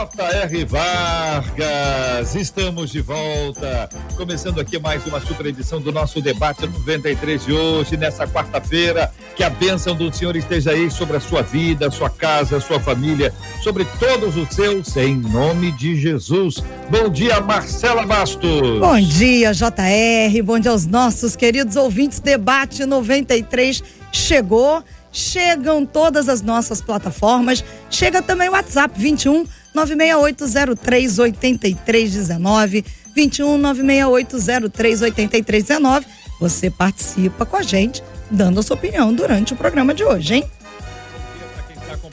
J.R. Vargas. Estamos de volta. Começando aqui mais uma super edição do nosso debate 93 de hoje, nessa quarta-feira. Que a bênção do Senhor esteja aí sobre a sua vida, sua casa, sua família, sobre todos os seus, em nome de Jesus. Bom dia, Marcela Bastos. Bom dia, JR. Bom dia aos nossos queridos ouvintes. Debate 93 chegou. Chegam todas as nossas plataformas. Chega também o WhatsApp 21 96803 8319. 21 96803 8319. Você participa com a gente, dando a sua opinião durante o programa de hoje, hein?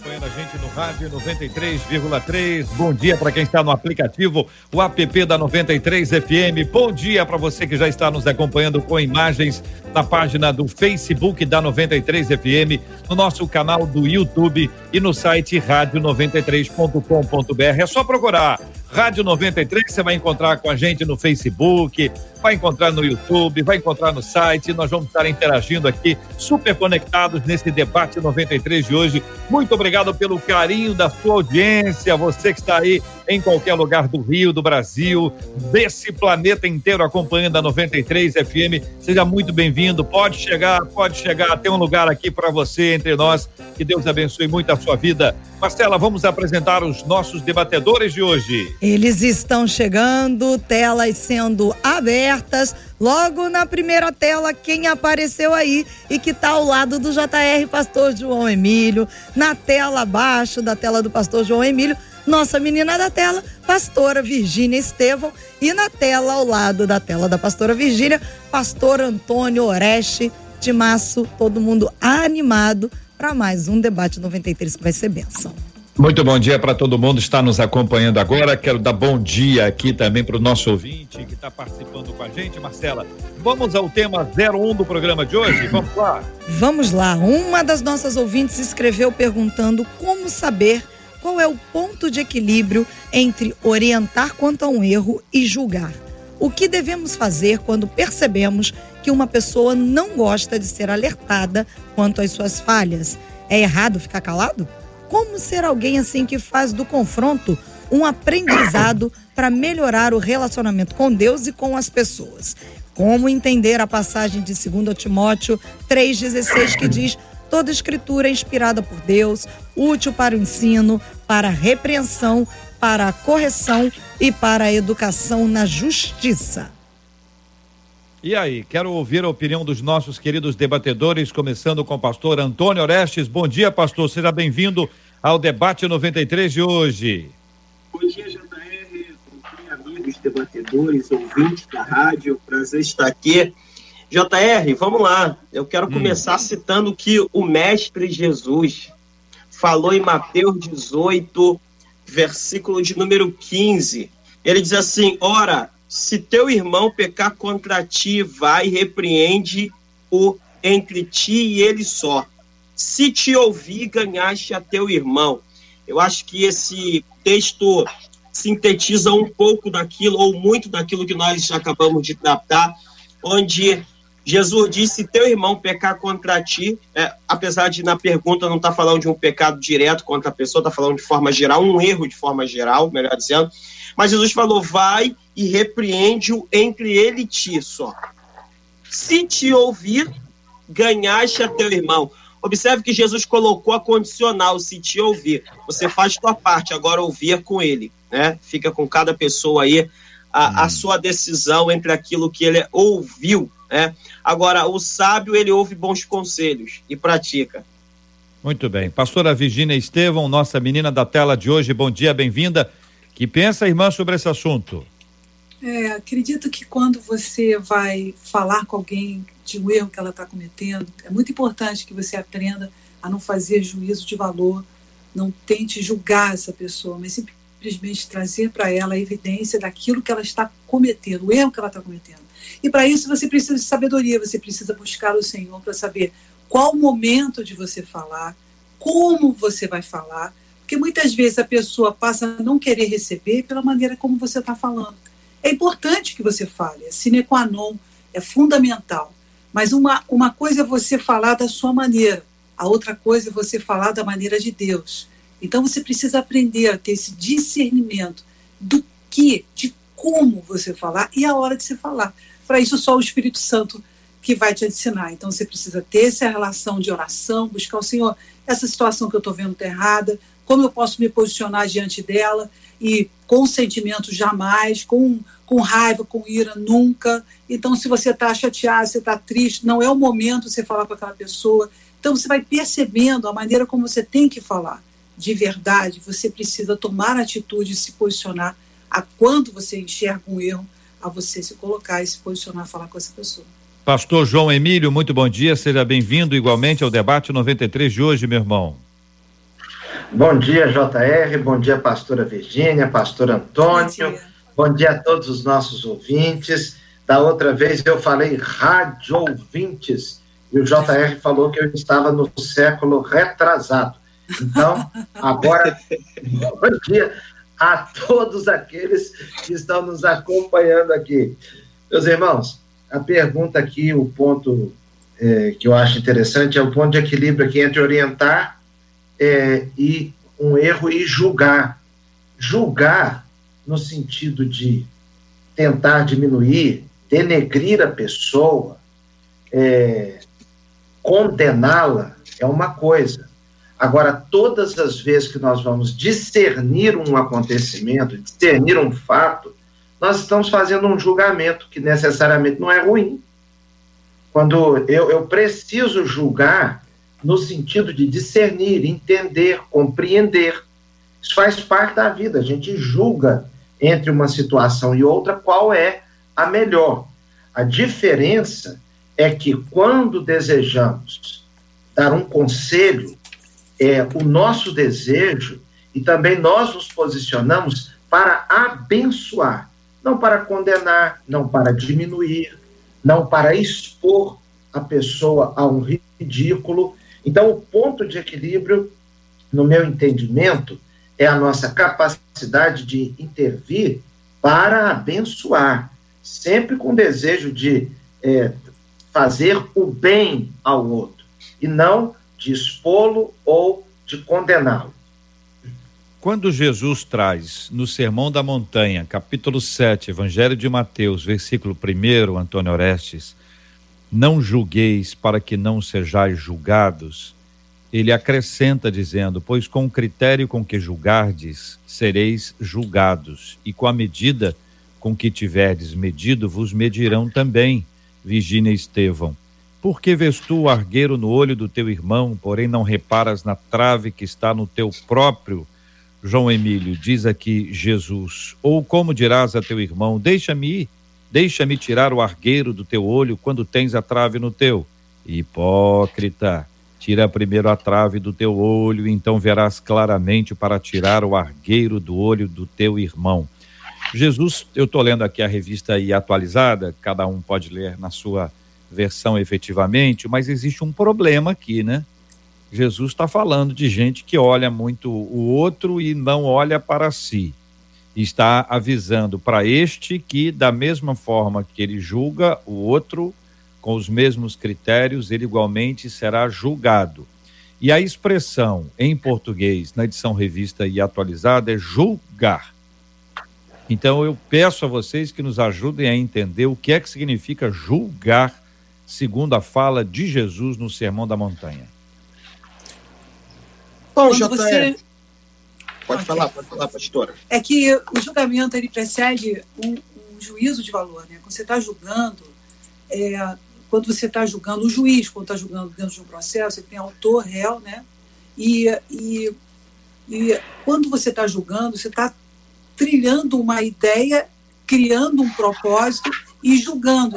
Acompanhando a gente no rádio 93,3. Bom dia para quem está no aplicativo, o app da 93 FM. Bom dia para você que já está nos acompanhando com imagens na página do Facebook da 93 FM, no nosso canal do YouTube e no site rádio93.com.br. É só procurar Rádio 93, você vai encontrar com a gente no Facebook, vai encontrar no YouTube, vai encontrar no site. Nós vamos estar interagindo aqui, super conectados nesse debate 93 de hoje. Muito obrigado pelo carinho da sua audiência, você que está aí em qualquer lugar do Rio, do Brasil, desse planeta inteiro acompanhando a 93 FM. Seja muito bem-vindo. Pode chegar, pode chegar. Tem um lugar aqui para você entre nós. Que Deus abençoe muito a sua vida. Marcela, vamos apresentar os nossos debatedores de hoje. Eles estão chegando, telas sendo abertas. Logo na primeira tela, quem apareceu aí e que está ao lado do JR Pastor João Emílio. Na tela abaixo da tela do Pastor João Emílio, nossa menina da tela, pastora Virgínia Estevão. E na tela, ao lado da tela da pastora Virgínia, pastor Antônio Oreste de Maço. Todo mundo animado para mais um debate 93 que vai ser benção. Muito bom dia para todo mundo que está nos acompanhando agora. Quero dar bom dia aqui também para o nosso ouvinte que está participando com a gente, Marcela. Vamos ao tema 01 do programa de hoje? Vamos lá. Vamos lá. Uma das nossas ouvintes escreveu perguntando como saber qual é o ponto de equilíbrio entre orientar quanto a um erro e julgar. O que devemos fazer quando percebemos que uma pessoa não gosta de ser alertada quanto às suas falhas? É errado ficar calado? Como ser alguém assim que faz do confronto um aprendizado para melhorar o relacionamento com Deus e com as pessoas? Como entender a passagem de 2 Timóteo 3,16 que diz: toda escritura é inspirada por Deus, útil para o ensino, para a repreensão, para a correção e para a educação na justiça. E aí, quero ouvir a opinião dos nossos queridos debatedores, começando com o pastor Antônio Orestes. Bom dia, pastor. Seja bem-vindo ao debate 93 de hoje. Bom dia, JR. Bom dia, amigos debatedores, ouvintes da rádio. Prazer estar aqui. JR, vamos lá. Eu quero hum. começar citando que o mestre Jesus falou em Mateus 18, versículo de número 15. Ele diz assim: Ora, se teu irmão pecar contra ti, vai e repreende-o entre ti e ele só. Se te ouvir, ganhaste a teu irmão. Eu acho que esse texto sintetiza um pouco daquilo, ou muito daquilo que nós acabamos de tratar, onde Jesus disse: teu irmão pecar contra ti, é, apesar de na pergunta não estar tá falando de um pecado direto contra a pessoa, está falando de forma geral, um erro de forma geral, melhor dizendo. Mas Jesus falou: vai e repreende-o entre ele e ti só. Se te ouvir, ganhaste a teu irmão. Observe que Jesus colocou a condicional, se te ouvir. Você faz tua parte, agora ouvir com ele. Né? Fica com cada pessoa aí a, a hum. sua decisão entre aquilo que ele ouviu né? Agora, o sábio, ele ouve bons conselhos e pratica. Muito bem. Pastora Virginia Estevão, nossa menina da tela de hoje, bom dia, bem-vinda. Que pensa, irmã, sobre esse assunto? É, acredito que quando você vai falar com alguém de um erro que ela está cometendo, é muito importante que você aprenda a não fazer juízo de valor, não tente julgar essa pessoa, mas simplesmente trazer para ela a evidência daquilo que ela está cometendo, o erro que ela está cometendo. E para isso você precisa de sabedoria, você precisa buscar o Senhor para saber qual o momento de você falar, como você vai falar, porque muitas vezes a pessoa passa a não querer receber pela maneira como você está falando. É importante que você fale, é sine qua non, é fundamental. Mas uma, uma coisa é você falar da sua maneira, a outra coisa é você falar da maneira de Deus. Então você precisa aprender a ter esse discernimento do que, de como você falar e a hora de se falar. Para isso, só o Espírito Santo que vai te ensinar. Então você precisa ter essa relação de oração, buscar o Senhor, essa situação que eu estou vendo está errada, como eu posso me posicionar diante dela e com sentimento jamais, com, com raiva, com ira nunca. Então, se você está chateado, você está triste, não é o momento de você falar com aquela pessoa. Então, você vai percebendo a maneira como você tem que falar. De verdade, você precisa tomar atitude e se posicionar a quando você enxerga um erro, a você se colocar e se posicionar, falar com essa pessoa. Pastor João Emílio, muito bom dia, seja bem-vindo igualmente ao debate 93 de hoje, meu irmão. Bom dia, JR, bom dia, pastora Virgínia, pastor Antônio, bom dia. bom dia a todos os nossos ouvintes. Da outra vez eu falei rádio ouvintes e o JR falou que eu estava no século retrasado. Então, agora, bom dia a todos aqueles que estão nos acompanhando aqui. Meus irmãos, a pergunta aqui, o ponto é, que eu acho interessante é o ponto de equilíbrio aqui entre orientar é, e um erro e julgar. Julgar no sentido de tentar diminuir, denegrir a pessoa, é, condená-la é uma coisa. Agora, todas as vezes que nós vamos discernir um acontecimento, discernir um fato, nós estamos fazendo um julgamento que necessariamente não é ruim. Quando eu, eu preciso julgar, no sentido de discernir, entender, compreender. Isso faz parte da vida. A gente julga entre uma situação e outra qual é a melhor. A diferença é que quando desejamos dar um conselho, é o nosso desejo e também nós nos posicionamos para abençoar, não para condenar, não para diminuir, não para expor a pessoa a um ridículo, então, o ponto de equilíbrio, no meu entendimento, é a nossa capacidade de intervir para abençoar, sempre com desejo de é, fazer o bem ao outro, e não de expô-lo ou de condená-lo. Quando Jesus traz no Sermão da Montanha, capítulo 7, Evangelho de Mateus, versículo 1, Antônio Orestes, não julgueis para que não sejais julgados. Ele acrescenta dizendo: Pois com o critério com que julgardes, sereis julgados, e com a medida com que tiverdes medido, vos medirão também. Virgínia Estevão. Por que vês tu o argueiro no olho do teu irmão, porém não reparas na trave que está no teu próprio? João Emílio, diz aqui Jesus. Ou como dirás a teu irmão: Deixa-me ir Deixa-me tirar o argueiro do teu olho quando tens a trave no teu. Hipócrita, tira primeiro a trave do teu olho, então verás claramente para tirar o argueiro do olho do teu irmão. Jesus, eu estou lendo aqui a revista aí atualizada, cada um pode ler na sua versão efetivamente, mas existe um problema aqui, né? Jesus está falando de gente que olha muito o outro e não olha para si está avisando para este que, da mesma forma que ele julga o outro, com os mesmos critérios, ele igualmente será julgado. E a expressão em português, na edição revista e atualizada, é julgar. Então eu peço a vocês que nos ajudem a entender o que é que significa julgar, segundo a fala de Jesus no Sermão da Montanha. Bom, Quando você Pode falar, pode falar, pastora. É que o julgamento ele precede um, um juízo de valor, né? Quando você está julgando, é, quando você está julgando, o juiz, quando está julgando dentro de um processo, ele tem autor, réu, né? E, e, e quando você está julgando, você está trilhando uma ideia, criando um propósito e julgando.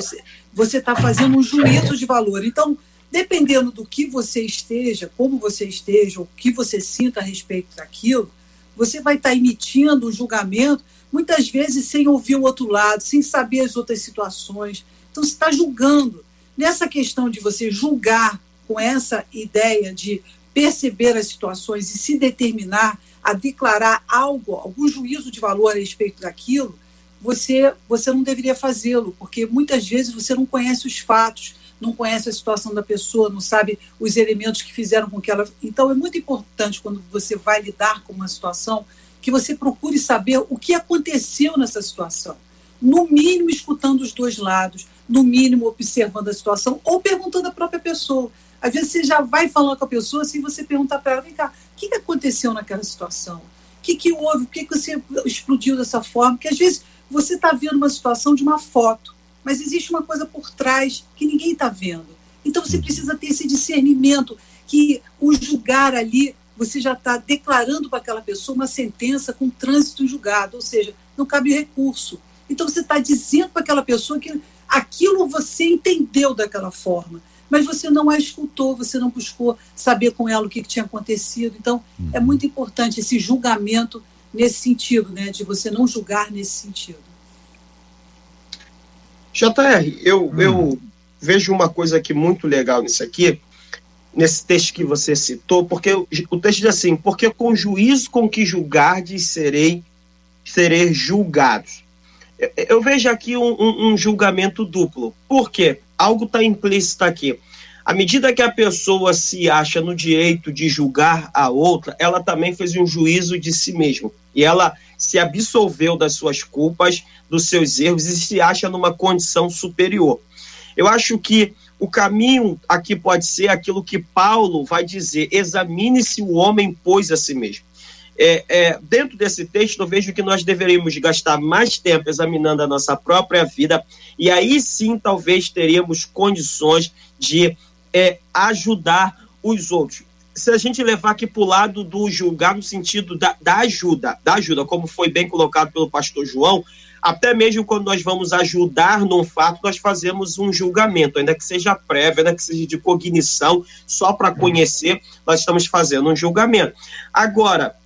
Você está fazendo um juízo de valor. Então, dependendo do que você esteja, como você esteja, o que você sinta a respeito daquilo, você vai estar tá emitindo um julgamento, muitas vezes sem ouvir o outro lado, sem saber as outras situações. Então, você está julgando. Nessa questão de você julgar com essa ideia de perceber as situações e se determinar a declarar algo, algum juízo de valor a respeito daquilo, você, você não deveria fazê-lo, porque muitas vezes você não conhece os fatos, não conhece a situação da pessoa, não sabe os elementos que fizeram com que ela. Então, é muito importante quando você vai lidar com uma situação que você procure saber o que aconteceu nessa situação. No mínimo, escutando os dois lados, no mínimo, observando a situação ou perguntando à própria pessoa. Às vezes você já vai falando com a pessoa, assim, você pergunta para ela, vem cá, o que aconteceu naquela situação? O que, que houve? Por que, que você explodiu dessa forma? Porque às vezes você está vendo uma situação de uma foto, mas existe uma coisa por trás que ninguém está vendo. Então você precisa ter esse discernimento que o julgar ali, você já está declarando para aquela pessoa uma sentença com trânsito julgado, ou seja, não cabe recurso. Então você está dizendo para aquela pessoa que aquilo você entendeu daquela forma mas você não a escutou, você não buscou saber com ela o que, que tinha acontecido. Então, é uhum. muito importante esse julgamento nesse sentido, né, de você não julgar nesse sentido. JR, eu, hum. eu vejo uma coisa aqui muito legal nisso aqui, nesse texto que você citou, porque o, texto diz assim, porque com juízo com que julgardes serei, serei julgados. Eu, eu vejo aqui um, um, um julgamento duplo. Por quê? algo está implícito aqui. À medida que a pessoa se acha no direito de julgar a outra, ela também fez um juízo de si mesma. E ela se absolveu das suas culpas, dos seus erros e se acha numa condição superior. Eu acho que o caminho aqui pode ser aquilo que Paulo vai dizer: examine-se o homem, pois a si mesmo. É, é, dentro desse texto, eu vejo que nós deveríamos gastar mais tempo examinando a nossa própria vida, e aí sim talvez teríamos condições de é, ajudar os outros. Se a gente levar aqui para o lado do julgar no sentido da, da ajuda, da ajuda, como foi bem colocado pelo pastor João, até mesmo quando nós vamos ajudar num fato, nós fazemos um julgamento, ainda que seja prévio, ainda que seja de cognição, só para conhecer, nós estamos fazendo um julgamento. Agora,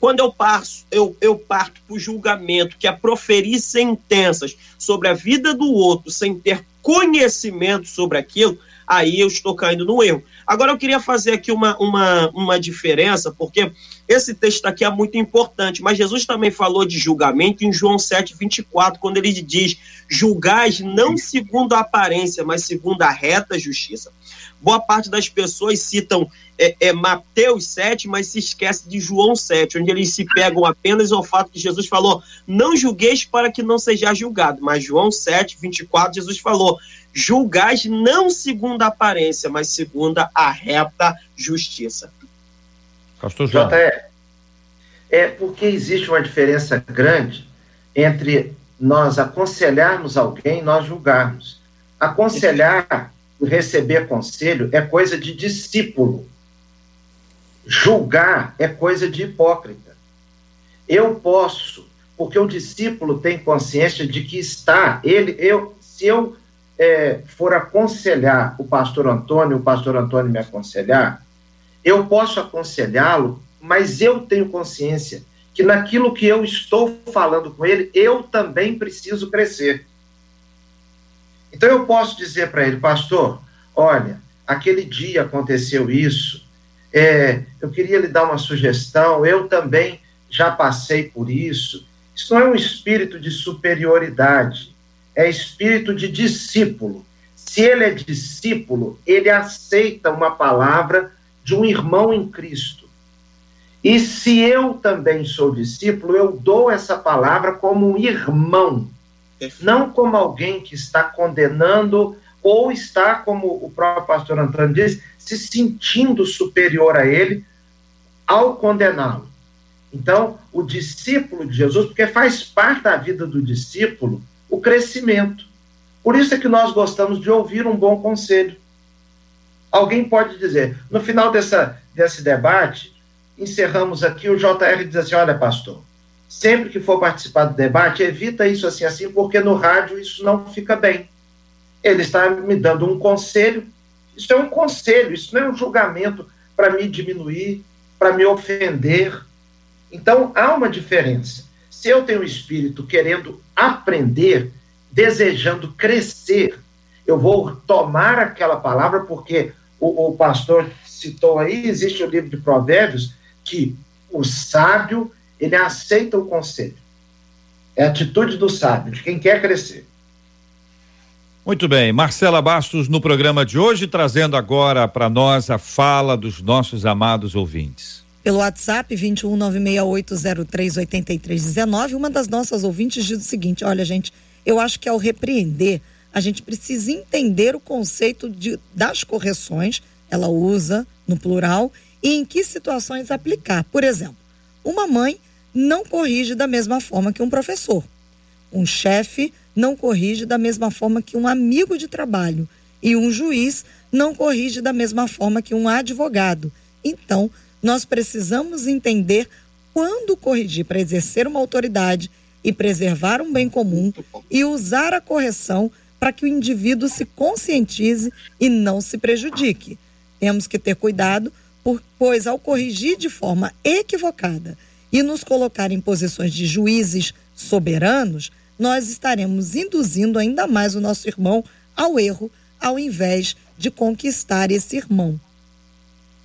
quando eu, passo, eu, eu parto para o julgamento, que é proferir sentenças sobre a vida do outro sem ter conhecimento sobre aquilo, aí eu estou caindo no erro. Agora eu queria fazer aqui uma, uma, uma diferença, porque esse texto aqui é muito importante, mas Jesus também falou de julgamento em João 7, 24, quando ele diz: julgais não segundo a aparência, mas segundo a reta justiça. Boa parte das pessoas citam é, é, Mateus 7, mas se esquece de João 7, onde eles se pegam apenas ao fato que Jesus falou: não julgueis para que não seja julgado. Mas João 7, 24, Jesus falou: julgais não segundo a aparência, mas segundo a reta justiça. Pastor João. É, é porque existe uma diferença grande entre nós aconselharmos alguém e nós julgarmos. Aconselhar, receber conselho é coisa de discípulo. Julgar é coisa de hipócrita. Eu posso, porque o discípulo tem consciência de que está, ele, eu, se eu é, for aconselhar o pastor Antônio, o pastor Antônio me aconselhar, eu posso aconselhá-lo, mas eu tenho consciência que naquilo que eu estou falando com ele, eu também preciso crescer. Então eu posso dizer para ele, pastor, olha, aquele dia aconteceu isso, é, eu queria lhe dar uma sugestão, eu também já passei por isso. Isso não é um espírito de superioridade, é espírito de discípulo. Se ele é discípulo, ele aceita uma palavra de um irmão em Cristo. E se eu também sou discípulo, eu dou essa palavra como um irmão, não como alguém que está condenando ou está, como o próprio pastor Antônio diz, se sentindo superior a ele ao condená-lo. Então, o discípulo de Jesus, porque faz parte da vida do discípulo o crescimento. Por isso é que nós gostamos de ouvir um bom conselho. Alguém pode dizer, no final dessa, desse debate, encerramos aqui, o JR diz assim: olha, pastor, sempre que for participar do debate, evita isso assim, assim, porque no rádio isso não fica bem. Ele está me dando um conselho isso é um conselho, isso não é um julgamento para me diminuir, para me ofender. Então, há uma diferença. Se eu tenho o espírito querendo aprender, desejando crescer, eu vou tomar aquela palavra, porque o, o pastor citou aí, existe o livro de Provérbios, que o sábio, ele aceita o conselho. É a atitude do sábio, de quem quer crescer. Muito bem, Marcela Bastos no programa de hoje, trazendo agora para nós a fala dos nossos amados ouvintes. Pelo WhatsApp 21968038319, uma das nossas ouvintes diz o seguinte: olha, gente, eu acho que ao repreender, a gente precisa entender o conceito de, das correções, ela usa no plural, e em que situações aplicar. Por exemplo, uma mãe não corrige da mesma forma que um professor. Um chefe não corrige da mesma forma que um amigo de trabalho. E um juiz não corrige da mesma forma que um advogado. Então, nós precisamos entender quando corrigir para exercer uma autoridade e preservar um bem comum e usar a correção para que o indivíduo se conscientize e não se prejudique. Temos que ter cuidado, pois ao corrigir de forma equivocada e nos colocar em posições de juízes soberanos, nós estaremos induzindo ainda mais o nosso irmão ao erro, ao invés de conquistar esse irmão.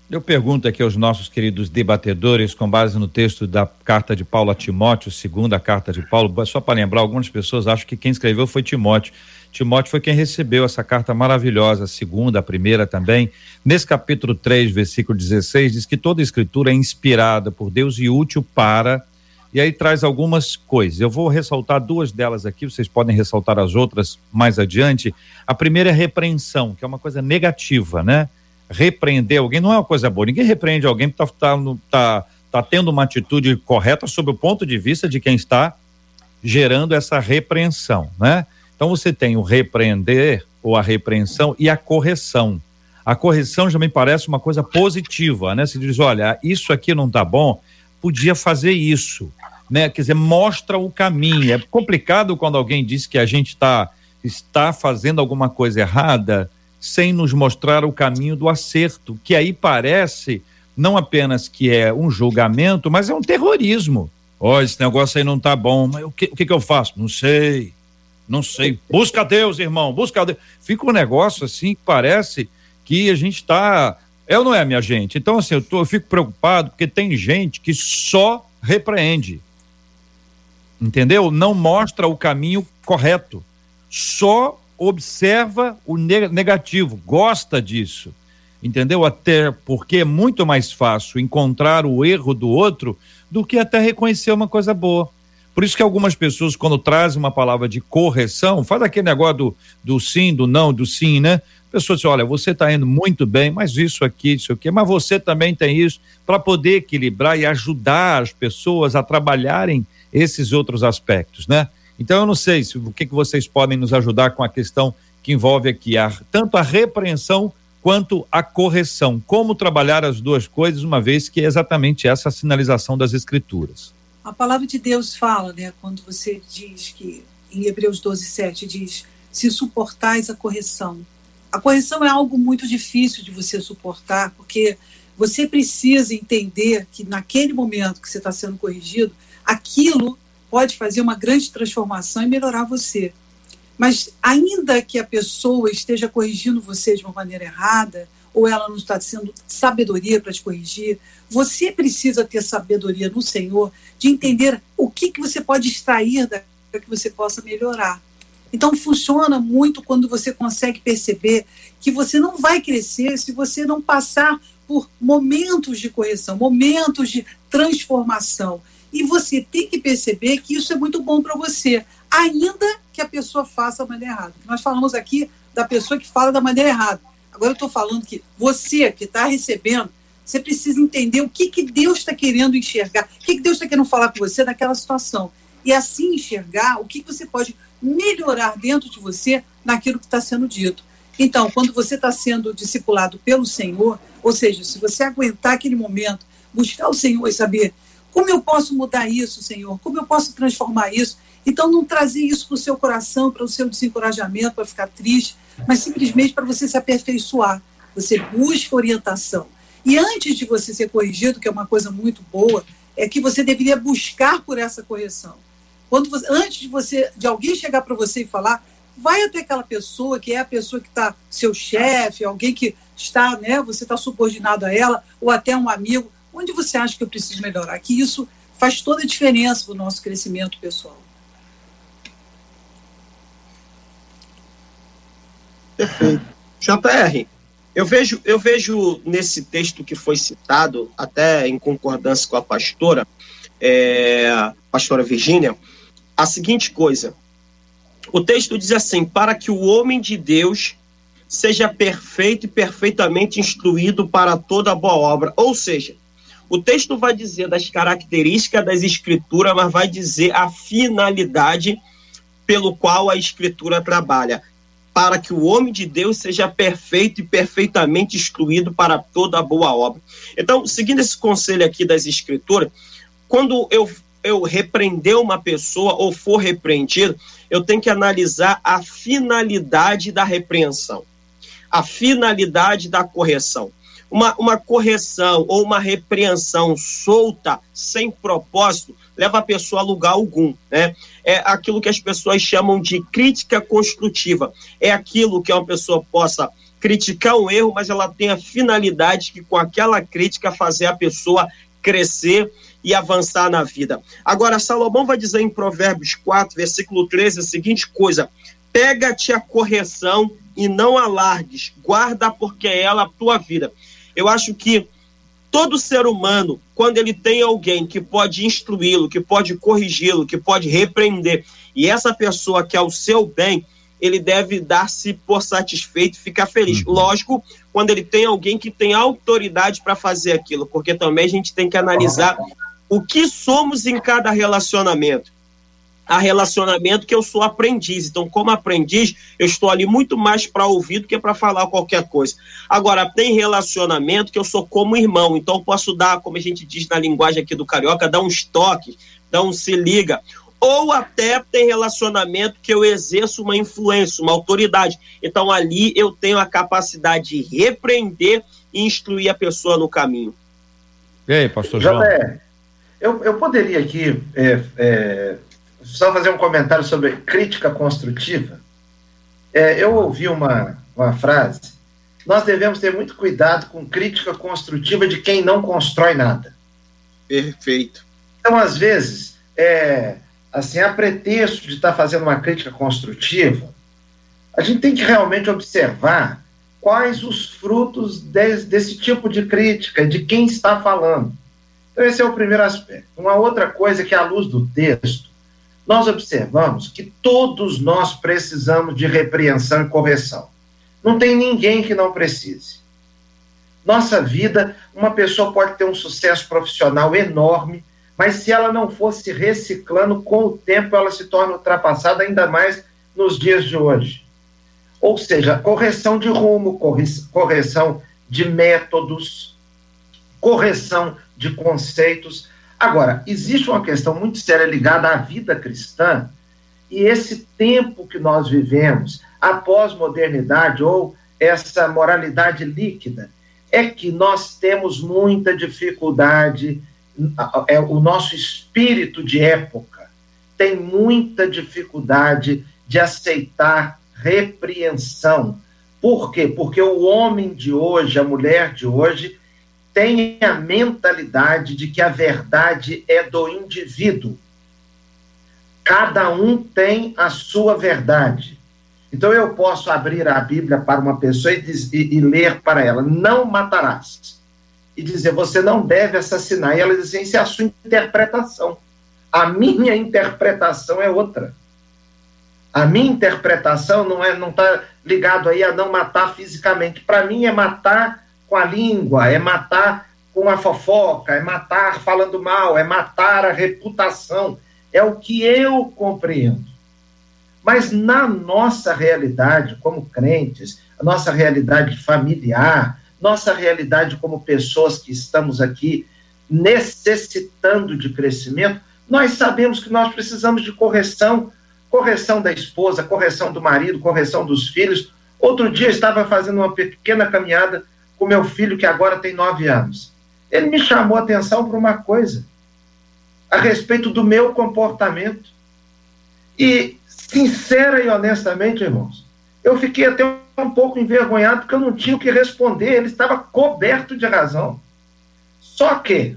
Eu pergunto aqui aos nossos queridos debatedores, com base no texto da carta de Paulo a Timóteo, segunda carta de Paulo, só para lembrar, algumas pessoas acham que quem escreveu foi Timóteo. Timóteo foi quem recebeu essa carta maravilhosa, a segunda, a primeira também. Nesse capítulo 3, versículo 16, diz que toda escritura é inspirada por Deus e útil para. E aí traz algumas coisas. Eu vou ressaltar duas delas aqui, vocês podem ressaltar as outras mais adiante. A primeira é repreensão, que é uma coisa negativa, né? repreender alguém não é uma coisa boa. Ninguém repreende alguém que está tá, tá, tá tendo uma atitude correta sob o ponto de vista de quem está gerando essa repreensão, né? Então você tem o repreender ou a repreensão e a correção. A correção já me parece uma coisa positiva, né? Se diz, olha, isso aqui não está bom, podia fazer isso, né? Quer dizer, mostra o caminho. É complicado quando alguém diz que a gente tá, está fazendo alguma coisa errada, sem nos mostrar o caminho do acerto, que aí parece não apenas que é um julgamento, mas é um terrorismo. Ó, oh, esse negócio aí não tá bom, mas o que, o que, que eu faço? Não sei, não sei. Busca Deus, irmão, busca Deus. Fica um negócio assim que parece que a gente está. É ou não é, minha gente? Então, assim, eu, tô, eu fico preocupado porque tem gente que só repreende. Entendeu? Não mostra o caminho correto. Só observa o negativo, gosta disso, entendeu? Até porque é muito mais fácil encontrar o erro do outro do que até reconhecer uma coisa boa. Por isso que algumas pessoas, quando trazem uma palavra de correção, faz aquele negócio do, do sim, do não, do sim, né? A pessoa diz, olha, você está indo muito bem, mas isso aqui, isso aqui, mas você também tem isso, para poder equilibrar e ajudar as pessoas a trabalharem esses outros aspectos, né? Então, eu não sei se, o que, que vocês podem nos ajudar com a questão que envolve aqui a, tanto a repreensão quanto a correção. Como trabalhar as duas coisas, uma vez que é exatamente essa a sinalização das Escrituras. A palavra de Deus fala, né, quando você diz que, em Hebreus 12, 7, diz: se suportais a correção. A correção é algo muito difícil de você suportar, porque você precisa entender que naquele momento que você está sendo corrigido, aquilo pode fazer uma grande transformação e melhorar você. Mas ainda que a pessoa esteja corrigindo você de uma maneira errada, ou ela não está sendo sabedoria para te corrigir, você precisa ter sabedoria no Senhor de entender o que, que você pode extrair para que você possa melhorar. Então funciona muito quando você consegue perceber que você não vai crescer se você não passar por momentos de correção, momentos de transformação. E você tem que perceber que isso é muito bom para você, ainda que a pessoa faça da maneira errada. Nós falamos aqui da pessoa que fala da maneira errada. Agora eu estou falando que você que está recebendo, você precisa entender o que, que Deus está querendo enxergar, o que, que Deus está querendo falar com você naquela situação. E assim enxergar o que, que você pode melhorar dentro de você naquilo que está sendo dito. Então, quando você está sendo discipulado pelo Senhor, ou seja, se você aguentar aquele momento, buscar o Senhor e saber como eu posso mudar isso, Senhor? Como eu posso transformar isso? Então, não trazer isso para o seu coração, para o seu desencorajamento, para ficar triste, mas simplesmente para você se aperfeiçoar. Você busca orientação. E antes de você ser corrigido, que é uma coisa muito boa, é que você deveria buscar por essa correção. Quando você, antes de você, de alguém chegar para você e falar, vai até aquela pessoa que é a pessoa que está seu chefe, alguém que está, né? Você está subordinado a ela ou até um amigo. Onde você acha que eu preciso melhorar? Que isso faz toda a diferença para o nosso crescimento pessoal. Perfeito. JR, eu vejo, eu vejo nesse texto que foi citado, até em concordância com a pastora, é, pastora Virgínia, a seguinte coisa. O texto diz assim: para que o homem de Deus seja perfeito e perfeitamente instruído para toda boa obra. Ou seja, o texto vai dizer das características das escrituras, mas vai dizer a finalidade pelo qual a escritura trabalha para que o homem de Deus seja perfeito e perfeitamente instruído para toda boa obra. Então, seguindo esse conselho aqui das Escrituras, quando eu, eu repreender uma pessoa ou for repreendido, eu tenho que analisar a finalidade da repreensão, a finalidade da correção uma, uma correção ou uma repreensão solta, sem propósito, leva a pessoa a lugar algum. Né? É aquilo que as pessoas chamam de crítica construtiva. É aquilo que uma pessoa possa criticar um erro, mas ela tem a finalidade que com aquela crítica fazer a pessoa crescer e avançar na vida. Agora, Salomão vai dizer em Provérbios 4, versículo 13, a seguinte coisa: pega-te a correção e não alargues, guarda porque é ela a tua vida. Eu acho que todo ser humano, quando ele tem alguém que pode instruí-lo, que pode corrigi-lo, que pode repreender, e essa pessoa que é o seu bem, ele deve dar-se por satisfeito e ficar feliz. Uhum. Lógico, quando ele tem alguém que tem autoridade para fazer aquilo, porque também a gente tem que analisar o que somos em cada relacionamento a relacionamento que eu sou aprendiz. Então, como aprendiz, eu estou ali muito mais para ouvir do que para falar qualquer coisa. Agora, tem relacionamento que eu sou como irmão. Então, posso dar, como a gente diz na linguagem aqui do carioca, dar uns toques, dar um se liga. Ou até tem relacionamento que eu exerço uma influência, uma autoridade. Então, ali eu tenho a capacidade de repreender e instruir a pessoa no caminho. E aí, pastor João? Eu, eu poderia aqui é, é só fazer um comentário sobre crítica construtiva. É, eu ouvi uma, uma frase: nós devemos ter muito cuidado com crítica construtiva de quem não constrói nada. Perfeito. Então, às vezes, é, assim, a pretexto de estar fazendo uma crítica construtiva, a gente tem que realmente observar quais os frutos de, desse tipo de crítica, de quem está falando. Então, esse é o primeiro aspecto. Uma outra coisa que, à luz do texto, nós observamos que todos nós precisamos de repreensão e correção. Não tem ninguém que não precise. Nossa vida, uma pessoa pode ter um sucesso profissional enorme, mas se ela não fosse reciclando, com o tempo ela se torna ultrapassada, ainda mais nos dias de hoje. Ou seja, correção de rumo, correção de métodos, correção de conceitos. Agora, existe uma questão muito séria ligada à vida cristã, e esse tempo que nós vivemos, a pós-modernidade ou essa moralidade líquida, é que nós temos muita dificuldade, é, o nosso espírito de época tem muita dificuldade de aceitar repreensão. Por quê? Porque o homem de hoje, a mulher de hoje, tem a mentalidade de que a verdade é do indivíduo. Cada um tem a sua verdade. Então eu posso abrir a Bíblia para uma pessoa e, diz, e, e ler para ela: não matarás. E dizer, você não deve assassinar. E ela diz assim: isso é a sua interpretação. A minha interpretação é outra. A minha interpretação não é não está ligado aí a não matar fisicamente. Para mim é matar com a língua, é matar com a fofoca, é matar falando mal, é matar a reputação. É o que eu compreendo. Mas na nossa realidade como crentes, a nossa realidade familiar, nossa realidade como pessoas que estamos aqui necessitando de crescimento, nós sabemos que nós precisamos de correção, correção da esposa, correção do marido, correção dos filhos. Outro dia estava fazendo uma pequena caminhada com meu filho, que agora tem nove anos. Ele me chamou a atenção para uma coisa. a respeito do meu comportamento. E, sincera e honestamente, irmãos, eu fiquei até um pouco envergonhado porque eu não tinha o que responder, ele estava coberto de razão. Só que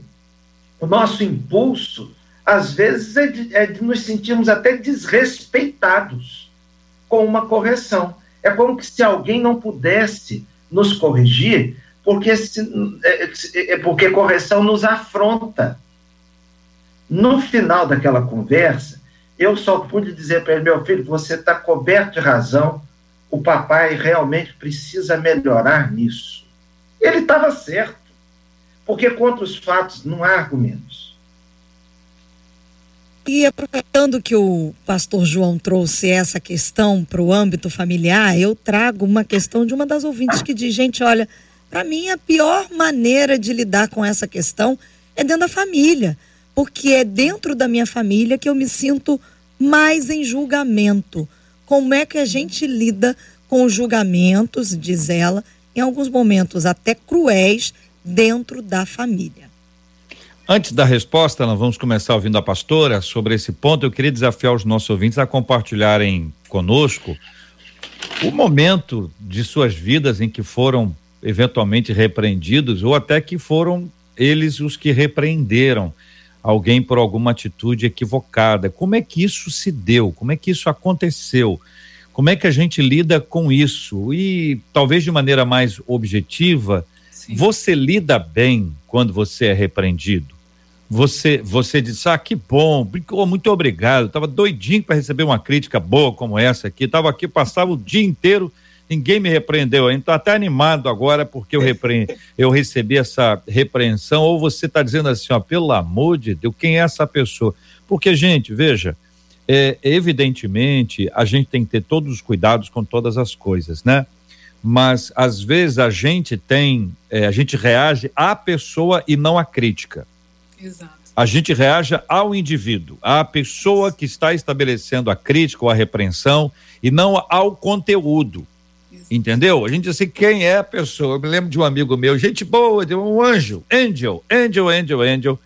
o nosso impulso, às vezes, é de, é de nos sentirmos até desrespeitados com uma correção. É como se alguém não pudesse nos corrigir, porque, se, é, é porque correção nos afronta. No final daquela conversa, eu só pude dizer para ele: meu filho, você está coberto de razão, o papai realmente precisa melhorar nisso. Ele estava certo, porque contra os fatos não há argumentos. E aproveitando que o pastor João trouxe essa questão para o âmbito familiar, eu trago uma questão de uma das ouvintes que diz: gente, olha, para mim a pior maneira de lidar com essa questão é dentro da família, porque é dentro da minha família que eu me sinto mais em julgamento. Como é que a gente lida com julgamentos, diz ela, em alguns momentos até cruéis, dentro da família? Antes da resposta, nós vamos começar ouvindo a pastora sobre esse ponto. Eu queria desafiar os nossos ouvintes a compartilharem conosco o momento de suas vidas em que foram eventualmente repreendidos ou até que foram eles os que repreenderam alguém por alguma atitude equivocada. Como é que isso se deu? Como é que isso aconteceu? Como é que a gente lida com isso? E talvez de maneira mais objetiva, Sim. você lida bem quando você é repreendido? Você você disse, ah, que bom, muito obrigado, estava doidinho para receber uma crítica boa como essa aqui, estava aqui, passava o dia inteiro, ninguém me repreendeu ainda, estou até animado agora porque eu, repre... eu recebi essa repreensão, ou você está dizendo assim, ó, pelo amor de Deus, quem é essa pessoa? Porque, gente, veja, é, evidentemente, a gente tem que ter todos os cuidados com todas as coisas, né? Mas, às vezes, a gente tem, é, a gente reage à pessoa e não à crítica. Exato. A gente reage ao indivíduo, à pessoa que está estabelecendo a crítica ou a repreensão e não ao conteúdo. Exato. Entendeu? A gente diz assim, quem é a pessoa? Eu me lembro de um amigo meu, gente boa, de um anjo, angel, angel, angel, angel.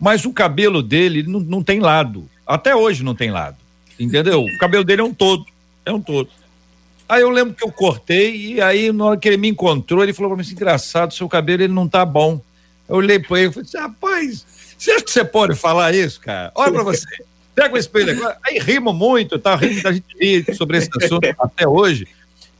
Mas o cabelo dele não, não tem lado. Até hoje não tem lado. Entendeu? O cabelo dele é um todo. É um todo. Aí eu lembro que eu cortei e aí na hora que ele me encontrou, ele falou para mim assim, engraçado, seu cabelo ele não tá bom. Eu olhei para ele e falei assim, rapaz, você acha que você pode falar isso, cara? Olha para você. Pega o espelho agora. Aí rimo muito, tá? Rimo, a gente ri sobre esse assunto até hoje.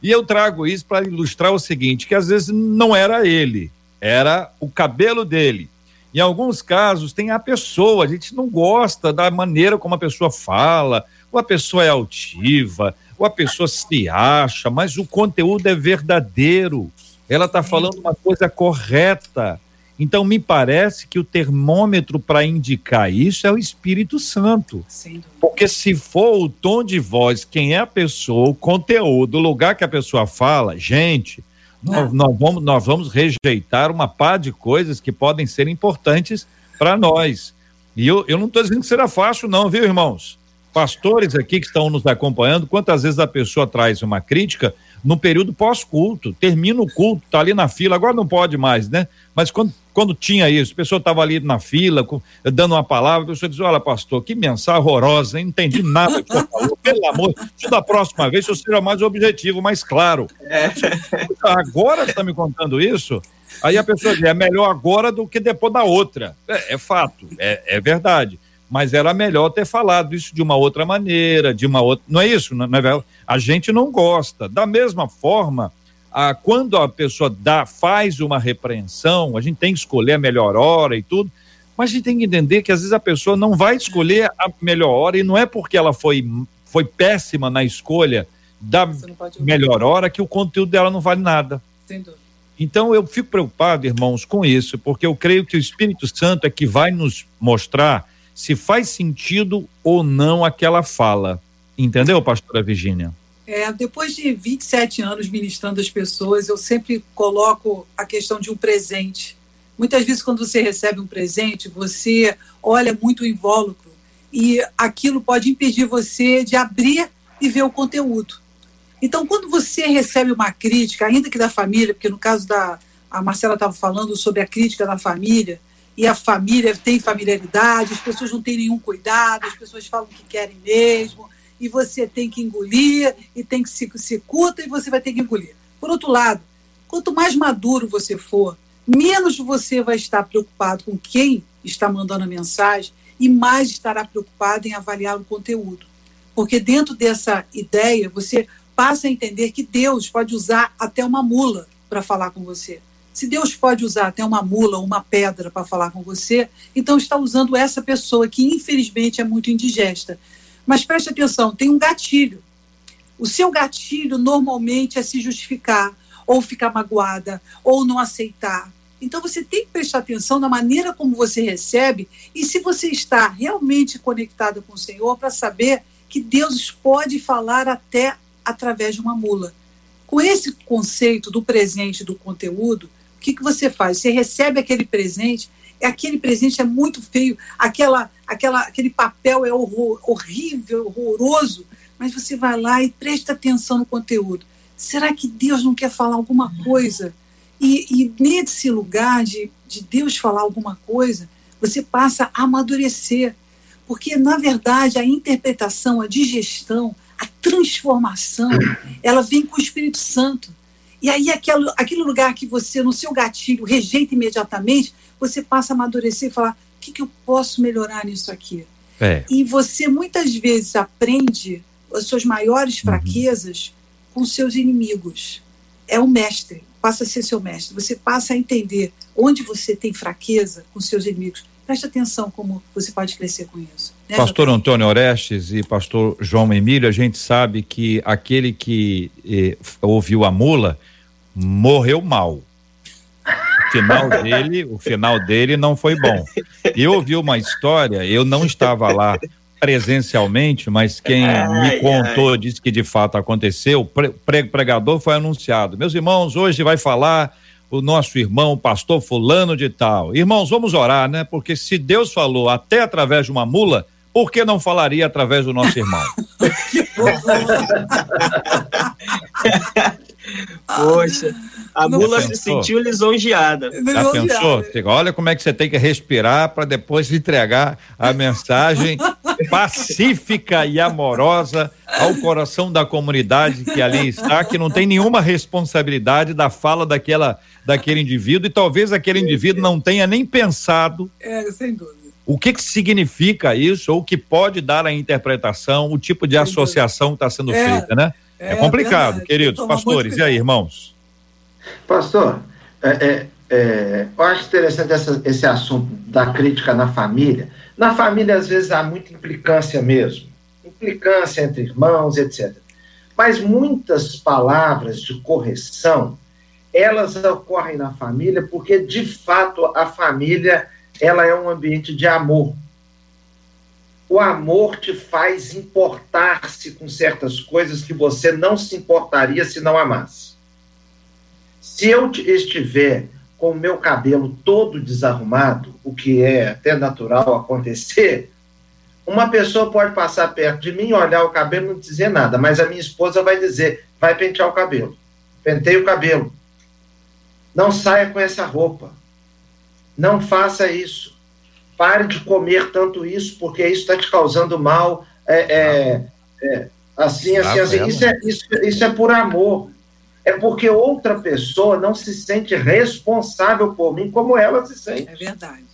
E eu trago isso para ilustrar o seguinte: que às vezes não era ele, era o cabelo dele. Em alguns casos, tem a pessoa, a gente não gosta da maneira como a pessoa fala, ou a pessoa é altiva, ou a pessoa se acha, mas o conteúdo é verdadeiro. Ela está falando uma coisa correta. Então, me parece que o termômetro para indicar isso é o Espírito Santo. Porque se for o tom de voz, quem é a pessoa, o conteúdo, o lugar que a pessoa fala, gente, nós, nós, vamos, nós vamos rejeitar uma pá de coisas que podem ser importantes para nós. E eu, eu não estou dizendo que será fácil, não, viu, irmãos? Pastores aqui que estão nos acompanhando, quantas vezes a pessoa traz uma crítica no período pós-culto, termina o culto, tá ali na fila, agora não pode mais, né? Mas quando, quando tinha isso, a pessoa estava ali na fila, dando uma palavra, a pessoa diz: Olha, pastor, que mensagem horrorosa, não entendi nada que você falou, pelo amor, da próxima vez eu seja mais objetivo, mais claro. É. Agora você está me contando isso? Aí a pessoa diz: É melhor agora do que depois da outra. É, é fato, é, é verdade mas era melhor ter falado isso de uma outra maneira, de uma outra. Não é isso? Não é a gente não gosta. Da mesma forma, a, quando a pessoa dá, faz uma repreensão, a gente tem que escolher a melhor hora e tudo, mas a gente tem que entender que às vezes a pessoa não vai escolher a melhor hora e não é porque ela foi, foi péssima na escolha da melhor hora que o conteúdo dela não vale nada. Então eu fico preocupado, irmãos, com isso, porque eu creio que o Espírito Santo é que vai nos mostrar se faz sentido ou não aquela fala. Entendeu, pastora Virgínia? É, depois de 27 anos ministrando as pessoas, eu sempre coloco a questão de um presente. Muitas vezes, quando você recebe um presente, você olha muito o invólucro e aquilo pode impedir você de abrir e ver o conteúdo. Então, quando você recebe uma crítica, ainda que da família, porque no caso da a Marcela estava falando sobre a crítica da família, e a família tem familiaridade, as pessoas não têm nenhum cuidado, as pessoas falam o que querem mesmo, e você tem que engolir, e tem que se, se curta, e você vai ter que engolir. Por outro lado, quanto mais maduro você for, menos você vai estar preocupado com quem está mandando a mensagem e mais estará preocupado em avaliar o conteúdo. Porque dentro dessa ideia, você passa a entender que Deus pode usar até uma mula para falar com você. Se Deus pode usar até uma mula ou uma pedra para falar com você, então está usando essa pessoa que infelizmente é muito indigesta. Mas preste atenção, tem um gatilho. O seu gatilho normalmente é se justificar, ou ficar magoada, ou não aceitar. Então você tem que prestar atenção na maneira como você recebe e se você está realmente conectada com o Senhor para saber que Deus pode falar até através de uma mula. Com esse conceito do presente do conteúdo, que, que você faz? Você recebe aquele presente, é aquele presente é muito feio, aquela, aquela, aquele papel é horror, horrível, horroroso, mas você vai lá e presta atenção no conteúdo. Será que Deus não quer falar alguma coisa? E, e nesse lugar de, de Deus falar alguma coisa, você passa a amadurecer. Porque, na verdade, a interpretação, a digestão, a transformação, ela vem com o Espírito Santo. E aí, aquele, aquele lugar que você, no seu gatilho, rejeita imediatamente, você passa a amadurecer e falar: o que, que eu posso melhorar nisso aqui? É. E você muitas vezes aprende as suas maiores uhum. fraquezas uhum. com seus inimigos. É o mestre, passa a ser seu mestre. Você passa a entender onde você tem fraqueza com seus inimigos. Preste atenção como você pode crescer com isso. Né, pastor Antônio Orestes e pastor João Emílio, a gente sabe que aquele que eh, ouviu a mula morreu mal. O final dele, o final dele não foi bom. Eu ouvi uma história, eu não estava lá presencialmente, mas quem ai, me contou ai. disse que de fato aconteceu. O pregador foi anunciado. Meus irmãos, hoje vai falar o nosso irmão, o pastor fulano de tal. Irmãos, vamos orar, né? Porque se Deus falou até através de uma mula, por que não falaria através do nosso irmão? Poxa, a não mula se sentiu lisonjeada. Já pensou? Olha como é que você tem que respirar para depois entregar a mensagem pacífica e amorosa ao coração da comunidade que ali está, que não tem nenhuma responsabilidade da fala daquela, daquele indivíduo e talvez aquele indivíduo não tenha nem pensado. É, sem dúvida. O que, que significa isso, ou o que pode dar a interpretação, o tipo de associação que está sendo é, feita, né? É, é complicado, verdade, queridos pastores. E aí, irmãos? Pastor, é, é, é, eu acho interessante essa, esse assunto da crítica na família. Na família, às vezes, há muita implicância mesmo implicância entre irmãos, etc. Mas muitas palavras de correção, elas ocorrem na família porque, de fato, a família ela é um ambiente de amor. O amor te faz importar-se com certas coisas que você não se importaria se não amasse. Se eu estiver com o meu cabelo todo desarrumado, o que é até natural acontecer, uma pessoa pode passar perto de mim, olhar o cabelo e não dizer nada, mas a minha esposa vai dizer: vai pentear o cabelo. Penteie o cabelo. Não saia com essa roupa. Não faça isso. Pare de comer tanto isso, porque isso está te causando mal. É, é, é, assim, assim, assim. Isso é, isso, isso é por amor. É porque outra pessoa não se sente responsável por mim como ela se sente. É verdade.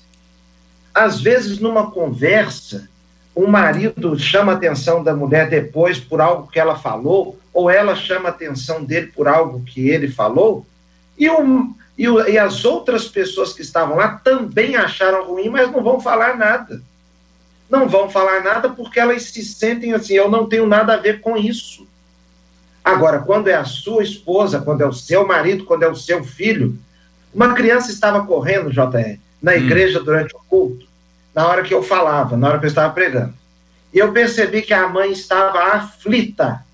Às vezes, numa conversa, o marido chama a atenção da mulher depois por algo que ela falou, ou ela chama a atenção dele por algo que ele falou, e, o, e, o, e as outras pessoas que estavam lá também acharam ruim, mas não vão falar nada. Não vão falar nada porque elas se sentem assim, eu não tenho nada a ver com isso. Agora, quando é a sua esposa, quando é o seu marido, quando é o seu filho, uma criança estava correndo, JR, na hum. igreja hum. durante o culto, na hora que eu falava, na hora que eu estava pregando. E eu percebi que a mãe estava aflita,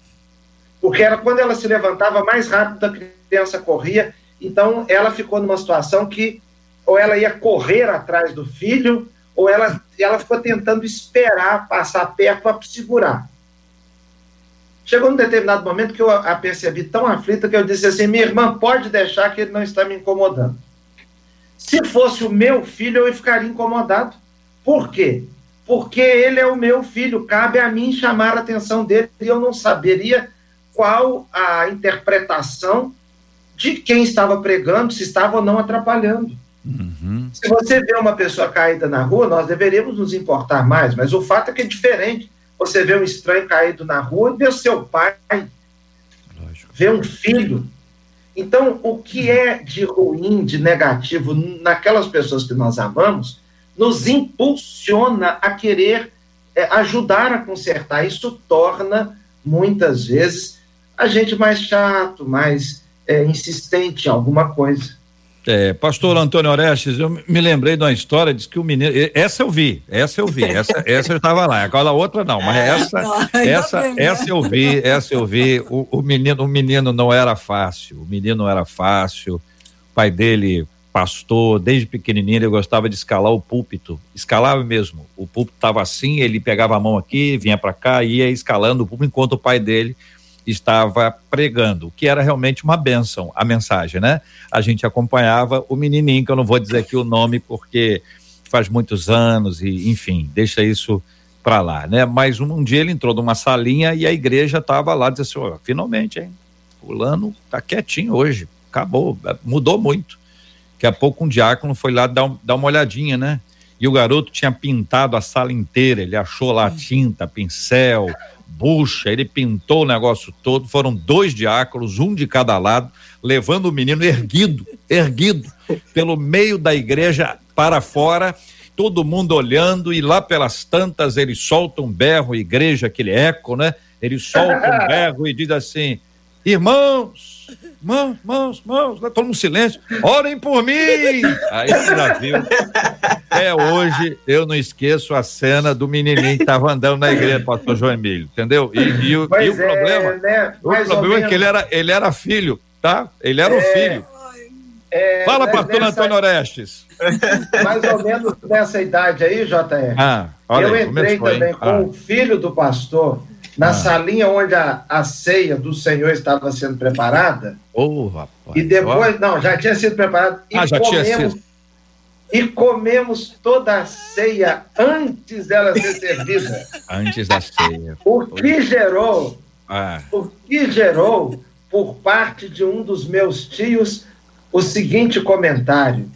porque era quando ela se levantava mais rápido a criança corria, então ela ficou numa situação que ou ela ia correr atrás do filho, ou ela, ela ficou tentando esperar passar perto para segurar. Chegou um determinado momento que eu a percebi tão aflita que eu disse assim: minha irmã, pode deixar que ele não está me incomodando. Se fosse o meu filho, eu ficaria incomodado. Por quê? Porque ele é o meu filho, cabe a mim chamar a atenção dele e eu não saberia qual a interpretação de quem estava pregando, se estava ou não atrapalhando. Uhum. Se você vê uma pessoa caída na rua, nós deveríamos nos importar mais, mas o fato é que é diferente. Você vê um estranho caído na rua e vê o seu pai, Lógico. vê um filho. Então, o que é de ruim, de negativo naquelas pessoas que nós amamos, nos impulsiona a querer é, ajudar a consertar. Isso torna, muitas vezes, a gente mais chato, mais é, insistente em alguma coisa. É, pastor Antônio Orestes, eu me lembrei de uma história, diz que o menino, essa eu vi, essa eu vi, essa, essa eu estava lá, aquela outra não, mas essa, essa, essa eu vi, essa eu vi, o, o menino, o menino não era fácil, o menino não era fácil, o pai dele, pastor, desde pequenininho ele gostava de escalar o púlpito, escalava mesmo, o púlpito estava assim, ele pegava a mão aqui, vinha para cá, ia escalando o púlpito, enquanto o pai dele estava pregando, que era realmente uma benção, a mensagem, né? A gente acompanhava o menininho, que eu não vou dizer aqui o nome porque faz muitos anos e, enfim, deixa isso para lá, né? Mas um, um, dia ele entrou numa salinha e a igreja estava lá, disse assim, oh, finalmente, hein? Fulano tá quietinho hoje, acabou, mudou muito. Daqui a pouco um diácono foi lá dar, dar uma olhadinha, né? E o garoto tinha pintado a sala inteira, ele achou lá tinta, pincel, bucha, ele pintou o negócio todo, foram dois diáconos, um de cada lado, levando o menino erguido, erguido, pelo meio da igreja para fora, todo mundo olhando, e lá pelas tantas ele solta um berro, igreja, aquele eco, né? Ele solta um berro e diz assim: irmãos, mãos, mãos, mãos, todo mundo silêncio, orem por mim. Aí você já viu. Até hoje eu não esqueço a cena do menininho que estava andando na igreja, pastor João Emílio, entendeu? E, e, e o é, problema, né? o problema é que ele era, ele era filho, tá? Ele era é, um filho. É, Fala, né, pastor nessa, Antônio Orestes. Mais ou menos nessa idade aí, JR. Ah, eu aí, entrei também com ah. o filho do pastor na ah. salinha onde a, a ceia do Senhor estava sendo preparada. Oh, rapaz. E depois, não, já tinha sido preparado. Ah, e já comemos, tinha sido. E comemos toda a ceia antes dela ser servida. Antes da ceia. O que gerou, ah. o que gerou por parte de um dos meus tios o seguinte comentário.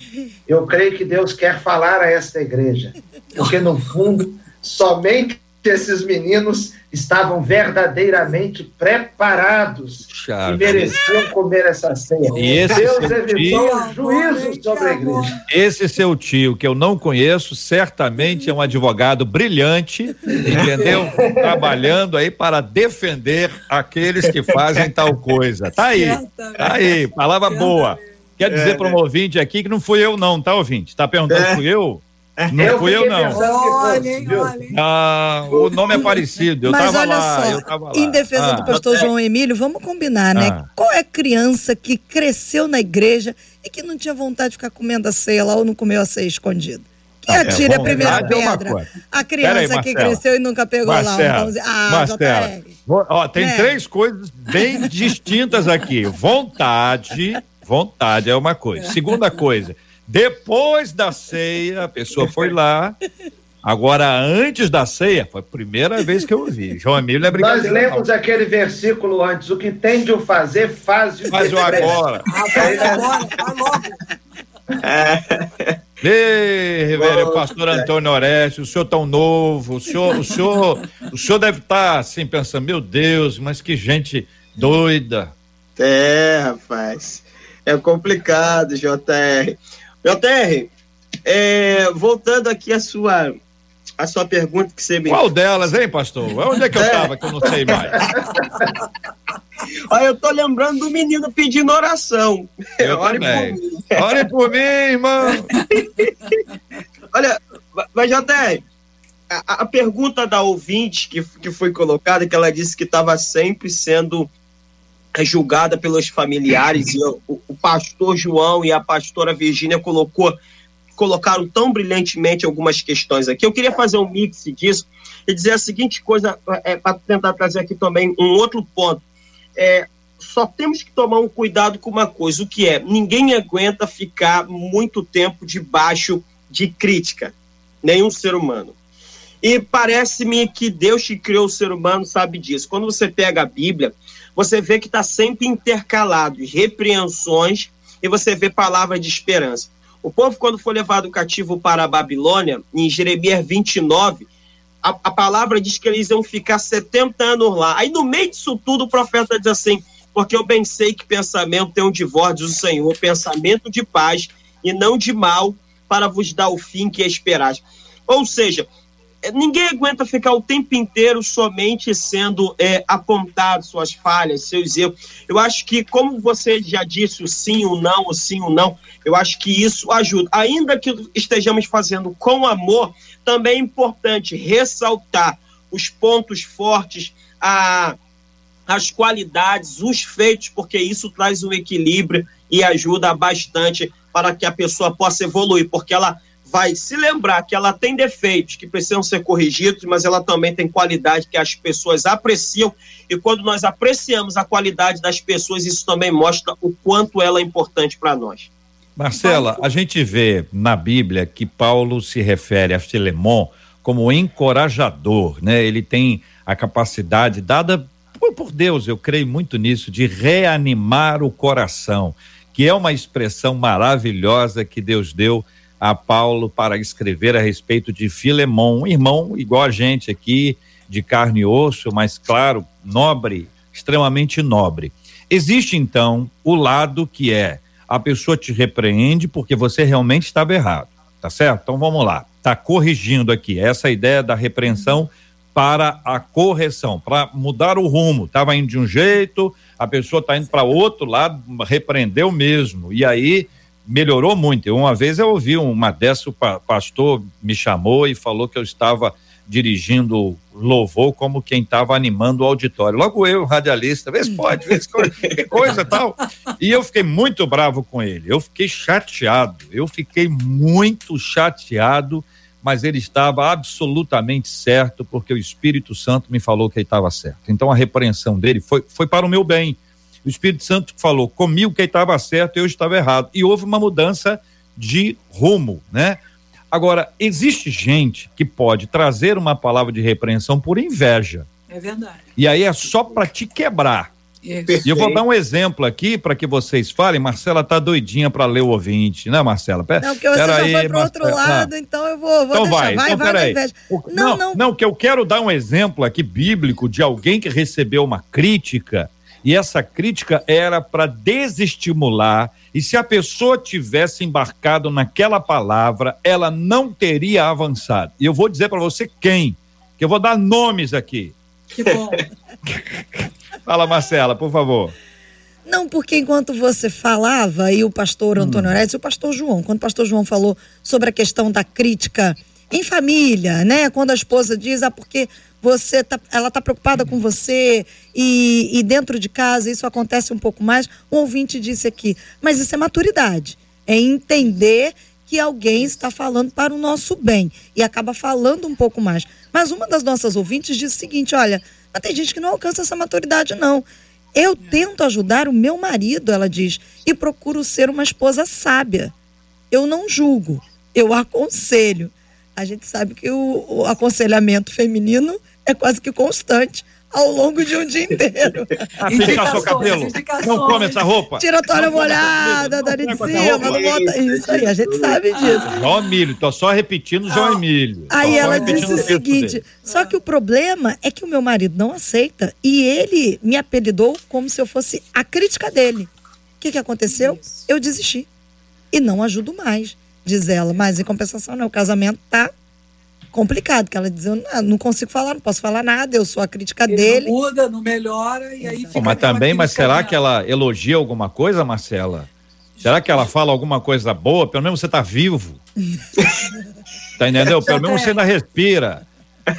Eu creio que Deus quer falar a esta igreja, porque no fundo somente esses meninos estavam verdadeiramente preparados Chave. e mereciam comer essa ceia. E esse Deus evitou tio, juízo sobre a igreja. Esse seu tio, que eu não conheço, certamente é um advogado brilhante, entendeu? Trabalhando aí para defender aqueles que fazem tal coisa. Tá aí, tá aí, palavra boa. Quer dizer para um ouvinte aqui que não fui eu não, tá ouvinte? Tá perguntando é. fui eu? Não eu fui eu, não. Olhem, olhem. Ah, o nome é parecido. Eu Mas olha lá, só, em defesa ah, do pastor João Emílio, vamos combinar, né? Ah. Qual é criança que cresceu na igreja e que não tinha vontade de ficar comendo a ceia lá ou não comeu a ceia escondido? Que ah, atire é, a primeira é pedra. a criança aí, que cresceu e nunca pegou Marcelo, lá um pãozinho. Ah, ó, tem é. três coisas bem distintas aqui. Vontade, vontade é uma coisa. Segunda coisa, depois da ceia, a pessoa foi lá. Agora, antes da ceia, foi a primeira vez que eu ouvi. João Emílio é brincadeira. Nós lemos não. aquele versículo antes: o que tem de o fazer, faz o Faz o agora. Faz agora, faz logo. Ei, reverendo pastor Antônio Orestes, o senhor tão novo, o senhor, o senhor, o senhor deve estar tá, assim pensando, meu Deus, mas que gente doida. É, rapaz, é complicado, JR. JR, é, voltando aqui a sua a sua pergunta que você me. Qual delas, hein, pastor? Onde é que eu estava é. que eu não sei mais? Olha, eu tô lembrando do menino pedindo oração. Eu Ore também. por mim. Ore por mim, irmão. Olha, mas JR, a, a, pergunta da ouvinte que, que foi colocada, que ela disse que estava sempre sendo é julgada pelos familiares e o, o, pastor João e a pastora Virgínia colocou colocaram tão brilhantemente algumas questões aqui. Eu queria fazer um mix disso e dizer a seguinte coisa é, para tentar trazer aqui também um outro ponto. É, só temos que tomar um cuidado com uma coisa, o que é, ninguém aguenta ficar muito tempo debaixo de crítica, nenhum ser humano. E parece-me que Deus que criou o ser humano sabe disso. Quando você pega a Bíblia, você vê que está sempre intercalado repreensões e você vê palavras de esperança. O povo, quando foi levado cativo para a Babilônia, em Jeremias 29, a, a palavra diz que eles iam ficar 70 anos lá. Aí, no meio disso tudo, o profeta diz assim: Porque eu bem sei que pensamento tem um divórcio do Senhor, pensamento de paz e não de mal, para vos dar o fim que esperais. Ou seja, ninguém aguenta ficar o tempo inteiro somente sendo é, apontado suas falhas, seus erros. Eu acho que, como você já disse, o sim, o não, o sim, o não, eu acho que isso ajuda. Ainda que estejamos fazendo com amor, também é importante ressaltar os pontos fortes, a, as qualidades, os feitos, porque isso traz um equilíbrio e ajuda bastante para que a pessoa possa evoluir, porque ela vai se lembrar que ela tem defeitos que precisam ser corrigidos, mas ela também tem qualidade que as pessoas apreciam. E quando nós apreciamos a qualidade das pessoas, isso também mostra o quanto ela é importante para nós. Marcela, a gente vê na Bíblia que Paulo se refere a Filemon como encorajador, né? Ele tem a capacidade dada por Deus, eu creio muito nisso, de reanimar o coração, que é uma expressão maravilhosa que Deus deu a Paulo para escrever a respeito de Filemon, um irmão igual a gente aqui, de carne e osso, mas claro, nobre, extremamente nobre. Existe então o lado que é a pessoa te repreende porque você realmente estava errado, tá certo? Então vamos lá, tá corrigindo aqui essa ideia da repreensão para a correção, para mudar o rumo. Estava indo de um jeito, a pessoa está indo para outro lado, repreendeu mesmo. E aí melhorou muito. Uma vez eu ouvi uma dessa, o pastor me chamou e falou que eu estava dirigindo louvor como quem estava animando o auditório. Logo eu, radialista, vê se pode, vê se que coisa tal. E eu fiquei muito bravo com ele. Eu fiquei chateado. Eu fiquei muito chateado, mas ele estava absolutamente certo, porque o Espírito Santo me falou que ele estava certo. Então a repreensão dele foi, foi para o meu bem o Espírito Santo falou comigo que estava certo, eu estava errado. E houve uma mudança de rumo, né? Agora, existe gente que pode trazer uma palavra de repreensão por inveja. É verdade. E aí é só para te quebrar. E eu vou dar um exemplo aqui para que vocês falem. Marcela tá doidinha para ler o ouvinte, né, Marcela? Pera, não, porque você já aí, foi pro outro lado, então eu vou, vou então deixar. Vai, vai, então, vai, vai o, não, não, não, não, que eu quero dar um exemplo aqui bíblico de alguém que recebeu uma crítica e essa crítica era para desestimular. E se a pessoa tivesse embarcado naquela palavra, ela não teria avançado. E eu vou dizer para você quem, que eu vou dar nomes aqui. Que bom. Fala, Marcela, por favor. Não, porque enquanto você falava, e o pastor Antônio hum. Orestes e o pastor João, quando o pastor João falou sobre a questão da crítica em família, né? Quando a esposa diz, ah, porque você tá, ela está preocupada com você e, e, dentro de casa isso acontece um pouco mais. Um ouvinte disse aqui, mas isso é maturidade, é entender que alguém está falando para o nosso bem e acaba falando um pouco mais. Mas uma das nossas ouvintes disse o seguinte, olha, mas tem gente que não alcança essa maturidade não. Eu tento ajudar o meu marido, ela diz, e procuro ser uma esposa sábia. Eu não julgo, eu aconselho. A gente sabe que o, o aconselhamento feminino é quase que constante ao longo de um dia inteiro. Pintar seu cabelo. Não come essa roupa. Tira a toalha molhada, dá de cima, não bota isso aí, a gente sabe disso. João Emílio, tô só repetindo João ah, Emílio. Aí ela disse o seguinte, só que o problema é que o meu marido não aceita e ele me apelidou como se eu fosse a crítica dele. O que que aconteceu? Eu desisti. E não ajudo mais, diz ela. Mas em compensação, não, o casamento tá complicado, que ela diz, eu não consigo falar, não posso falar nada, eu sou a crítica Ele dele. Não muda, não melhora, e aí fica. mas também, mas será que ela elogia alguma coisa, Marcela? Será que ela fala alguma coisa boa? Pelo menos você tá vivo. tá entendendo? Pelo menos você ainda respira.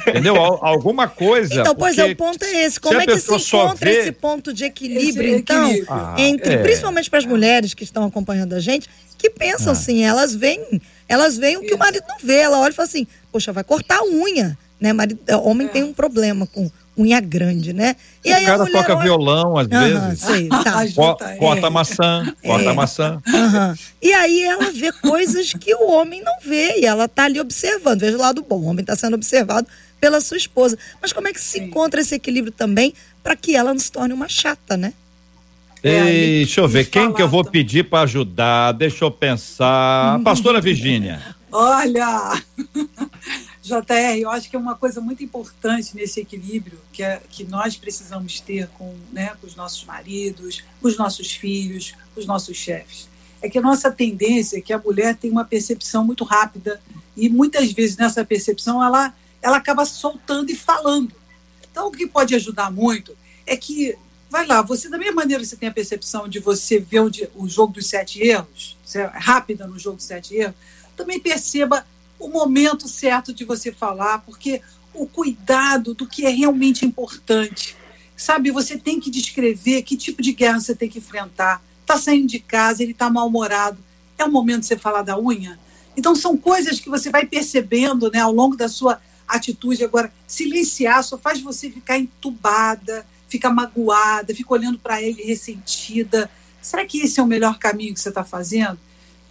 Entendeu? Alguma coisa. Então, pois é, o ponto é esse. Como é que se encontra vê... esse ponto de equilíbrio, esse então, equilíbrio. Ah, entre, é. principalmente para as mulheres que estão acompanhando a gente, que pensam ah. assim, elas veem, elas veem o que o marido não vê. Ela olha e fala assim, poxa, vai cortar a unha. Né? Marido, é, homem é. tem um problema com, unha grande, né? E o aí cara mulher, toca violão às vezes. Sei, tá. Co corta é. maçã, corta é. maçã. E aí ela vê coisas que o homem não vê e ela tá ali observando. Veja o lado bom, o homem está sendo observado pela sua esposa. Mas como é que se Sim. encontra esse equilíbrio também para que ela não se torne uma chata, né? É, deixa eu ver, quem que eu vou também. pedir para ajudar? Deixa eu pensar. Pastora Virgínia. Olha, JR, eu acho que é uma coisa muito importante nesse equilíbrio que, é, que nós precisamos ter com, né, com os nossos maridos, com os nossos filhos, com os nossos chefes. É que a nossa tendência é que a mulher tem uma percepção muito rápida e muitas vezes nessa percepção ela, ela acaba soltando e falando. Então, o que pode ajudar muito é que, vai lá, você, da mesma maneira que você tem a percepção de você ver o, o jogo dos sete erros, você é rápida no jogo dos sete erros, também perceba o momento certo de você falar, porque o cuidado do que é realmente importante. Sabe, você tem que descrever que tipo de guerra você tem que enfrentar. Está saindo de casa, ele está mal-humorado. É o momento de você falar da unha? Então, são coisas que você vai percebendo né, ao longo da sua atitude. Agora, silenciar só faz você ficar entubada, ficar magoada, ficar olhando para ele ressentida. Será que esse é o melhor caminho que você está fazendo?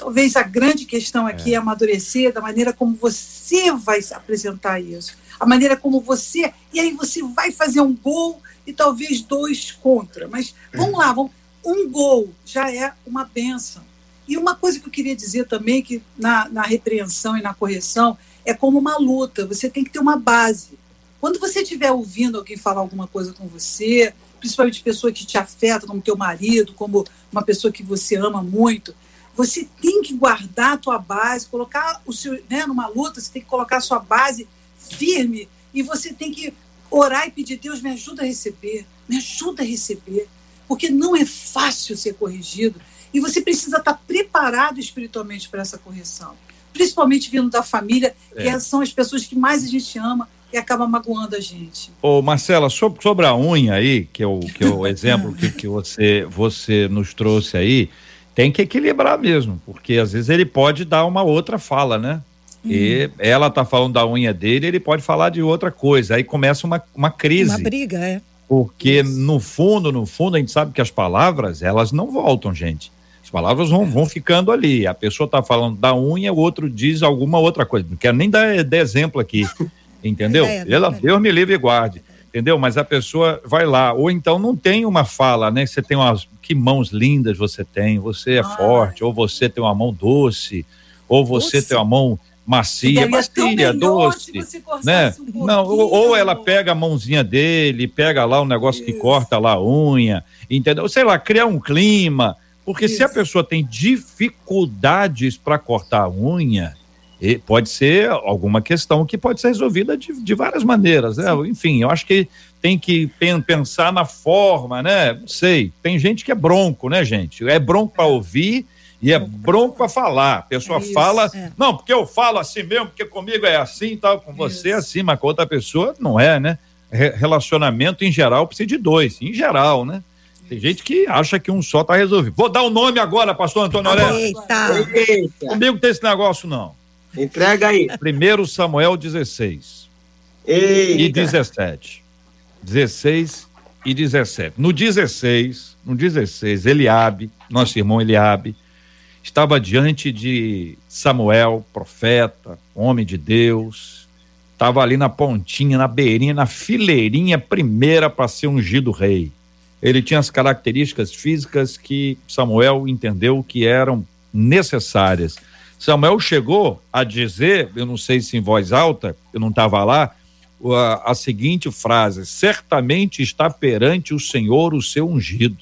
Talvez a grande questão aqui é. é amadurecer da maneira como você vai apresentar isso. A maneira como você. E aí você vai fazer um gol e talvez dois contra. Mas vamos lá, vamos, um gol já é uma benção. E uma coisa que eu queria dizer também, que na, na repreensão e na correção, é como uma luta. Você tem que ter uma base. Quando você estiver ouvindo alguém falar alguma coisa com você, principalmente pessoa que te afeta, como teu marido, como uma pessoa que você ama muito, você tem que guardar a tua base, colocar o seu, né, numa luta, você tem que colocar a sua base firme e você tem que orar e pedir, Deus, me ajuda a receber, me ajuda a receber, porque não é fácil ser corrigido e você precisa estar preparado espiritualmente para essa correção, principalmente vindo da família, é. que são as pessoas que mais a gente ama e acaba magoando a gente. Ô Marcela, sobre, sobre a unha aí, que é o, que é o exemplo que, que você, você nos trouxe aí, tem que equilibrar mesmo, porque às vezes ele pode dar uma outra fala, né? Hum. E ela tá falando da unha dele, ele pode falar de outra coisa. Aí começa uma, uma crise. Uma briga, é. Porque Isso. no fundo, no fundo, a gente sabe que as palavras, elas não voltam, gente. As palavras vão, vão ficando ali. A pessoa tá falando da unha, o outro diz alguma outra coisa. Não quero nem dar, dar exemplo aqui. Entendeu? É, Ela, Deus me livre e guarde entendeu? Mas a pessoa vai lá, ou então não tem uma fala, né? Você tem umas que mãos lindas você tem, você é ah. forte, ou você tem uma mão doce, ou você doce. tem uma mão macia, macia, doce, né? Um não, ou, ou, ela pega a mãozinha dele, pega lá o um negócio Isso. que corta lá a unha, entendeu? Sei lá, criar um clima, porque Isso. se a pessoa tem dificuldades para cortar a unha, e pode ser alguma questão que pode ser resolvida de, de várias maneiras. Né? Enfim, eu acho que tem que pensar na forma, né? Não sei. Tem gente que é bronco, né, gente? É bronco para ouvir e é bronco para falar. A pessoa é fala, é. não, porque eu falo assim mesmo, porque comigo é assim, tal, com você é assim, mas com outra pessoa não é, né? Relacionamento em geral precisa de dois, em geral, né? Tem gente que acha que um só tá resolvido. Vou dar o um nome agora, pastor Antônio Aurélio. Eita. Eita. Comigo tem esse negócio, não. Entrega aí. 1 Samuel 16. Eita. E 17. 16 e 17. No 16, no 16, Eliabe, nosso irmão Eliabe, estava diante de Samuel, profeta, homem de Deus, estava ali na pontinha, na beirinha, na fileirinha primeira para ser ungido rei. Ele tinha as características físicas que Samuel entendeu que eram necessárias Samuel chegou a dizer, eu não sei se em voz alta, eu não estava lá, a, a, seguinte frase: certamente está perante o Senhor o seu ungido.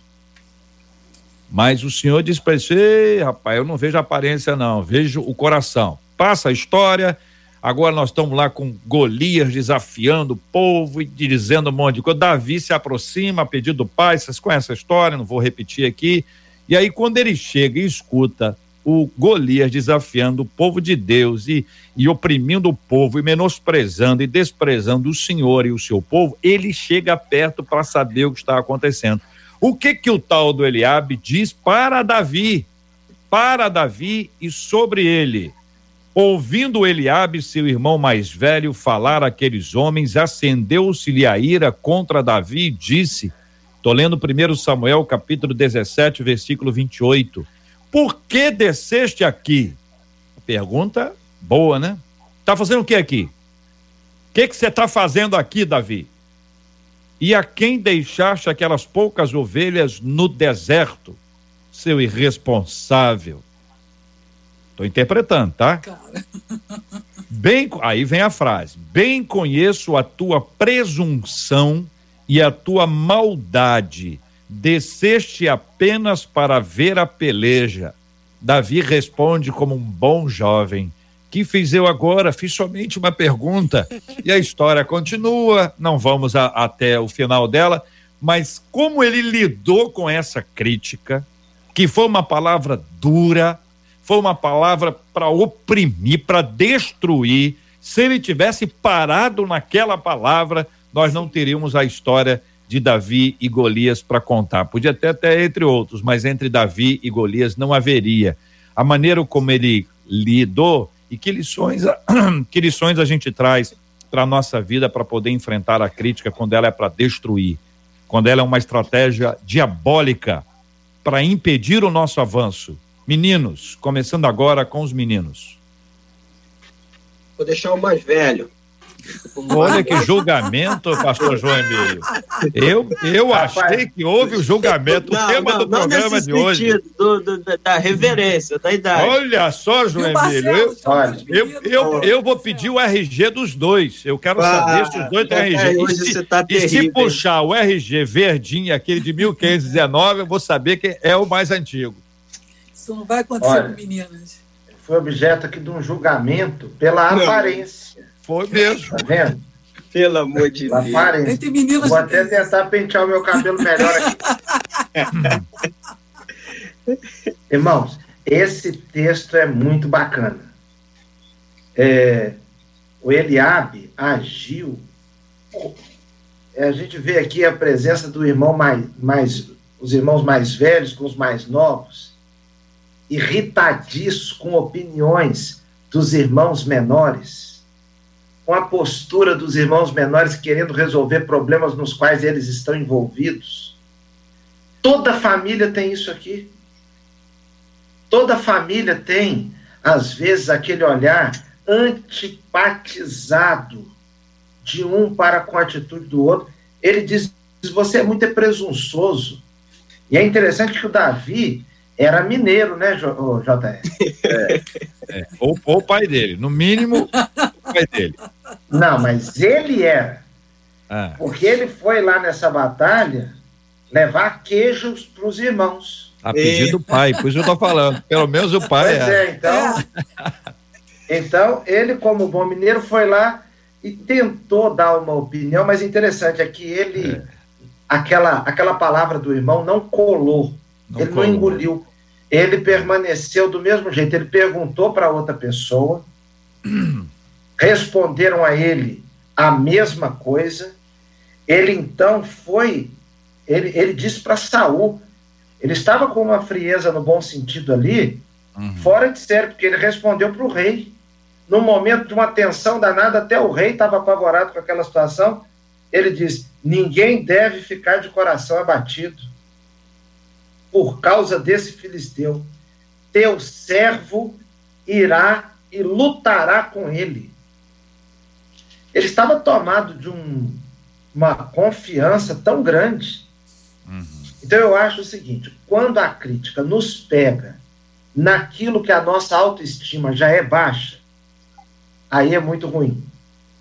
Mas o Senhor disse para ele: rapaz, eu não vejo aparência, não, vejo o coração. Passa a história, agora nós estamos lá com Golias desafiando o povo e dizendo um monte de coisa. Davi se aproxima a pedido do pai, vocês conhecem a história, não vou repetir aqui. E aí, quando ele chega e escuta o Golias desafiando o povo de Deus e, e oprimindo o povo e menosprezando e desprezando o Senhor e o seu povo, ele chega perto para saber o que está acontecendo. O que que o tal do Eliabe diz para Davi? Para Davi e sobre ele. Ouvindo Eliabe, seu irmão mais velho, falar aqueles homens, acendeu-se-lhe a ira contra Davi e disse: Estou lendo 1 Samuel, capítulo 17, versículo 28. Por que desceste aqui? Pergunta boa, né? Tá fazendo o que aqui? O que você está fazendo aqui, Davi? E a quem deixaste aquelas poucas ovelhas no deserto, seu irresponsável? Estou interpretando, tá? Bem, aí vem a frase: Bem conheço a tua presunção e a tua maldade. Desceste apenas para ver a peleja. Davi responde como um bom jovem: que fiz eu agora? Fiz somente uma pergunta. E a história continua, não vamos a, até o final dela, mas como ele lidou com essa crítica, que foi uma palavra dura, foi uma palavra para oprimir, para destruir. Se ele tivesse parado naquela palavra, nós não teríamos a história de Davi e Golias para contar. Podia até até entre outros, mas entre Davi e Golias não haveria. A maneira como ele lidou e que lições, que lições a gente traz para a nossa vida para poder enfrentar a crítica quando ela é para destruir, quando ela é uma estratégia diabólica para impedir o nosso avanço. Meninos, começando agora com os meninos. Vou deixar o mais velho. Olha que julgamento, pastor João Emílio. Eu, eu achei que houve o julgamento, não, o tema não, do não programa de hoje. Do, do, da reverência, da idade. Olha só, João Emílio. Eu, eu, eu, eu, vou pedir o RG dos dois. Eu quero ah, saber se os dois têm RG. Hoje e, se, tá e se puxar o RG verdinho, aquele de 1519, eu vou saber que é o mais antigo. Isso não vai acontecer Olha, com meninas. Foi objeto aqui de um julgamento pela aparência. Foi mesmo. Tá vendo? Pelo amor de Deus. Vou até tentar pentear o meu cabelo melhor aqui. Irmãos, esse texto é muito bacana. É, o Eliabe agiu. É, a gente vê aqui a presença do irmão mais, mais, os irmãos mais velhos com os mais novos, irritadiços com opiniões dos irmãos menores com a postura dos irmãos menores querendo resolver problemas nos quais eles estão envolvidos. Toda família tem isso aqui. Toda família tem, às vezes, aquele olhar antipatizado de um para com a atitude do outro. Ele diz: você é muito presunçoso. E é interessante que o Davi era mineiro, né, JR? É, é, ou, ou o pai dele, no mínimo, pai dele. Não, mas ele era. Ah. Porque ele foi lá nessa batalha levar queijos para os irmãos. A pedido do pai, por isso eu estou falando. Pelo menos o pai. Pois é, é então. então, ele, como bom mineiro, foi lá e tentou dar uma opinião, mas interessante é que ele. É. Aquela, aquela palavra do irmão não colou. Não ele colou. não engoliu. Ele permaneceu do mesmo jeito. Ele perguntou para outra pessoa. responderam a ele a mesma coisa. Ele então foi, ele, ele disse para Saul, ele estava com uma frieza no bom sentido ali, uhum. fora de sério, porque ele respondeu para o rei. No momento de uma tensão danada, até o rei estava apavorado com aquela situação. Ele diz: ninguém deve ficar de coração abatido por causa desse filisteu. Teu servo irá e lutará com ele ele estava tomado de um, uma confiança tão grande. Uhum. Então eu acho o seguinte: quando a crítica nos pega naquilo que a nossa autoestima já é baixa, aí é muito ruim.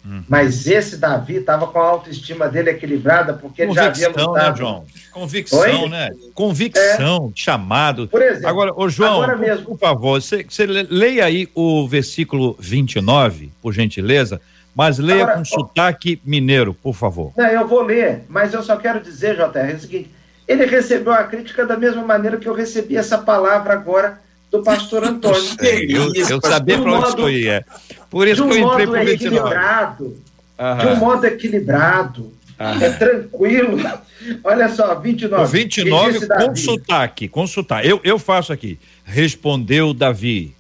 Uhum. Mas esse Davi estava com a autoestima dele equilibrada, porque ele já havia né, lutado. Né, João? Convicção, Oi? né? Convicção, é. chamado. Por exemplo, agora, ô João, agora mesmo. por favor, você, você leia aí o versículo 29, por gentileza mas leia Agora, com sotaque mineiro, por favor. Não, eu vou ler, mas eu só quero dizer, JR, é o seguinte: ele recebeu a crítica da mesma maneira que eu recebi essa palavra agora do pastor Antônio. Eu, eu sabia para onde isso ia. Por isso que eu entrei para o equilibrado, De um modo equilibrado, é tranquilo. Olha só, 29. O 29 com sotaque, com sotaque. Eu, eu faço aqui. Respondeu Davi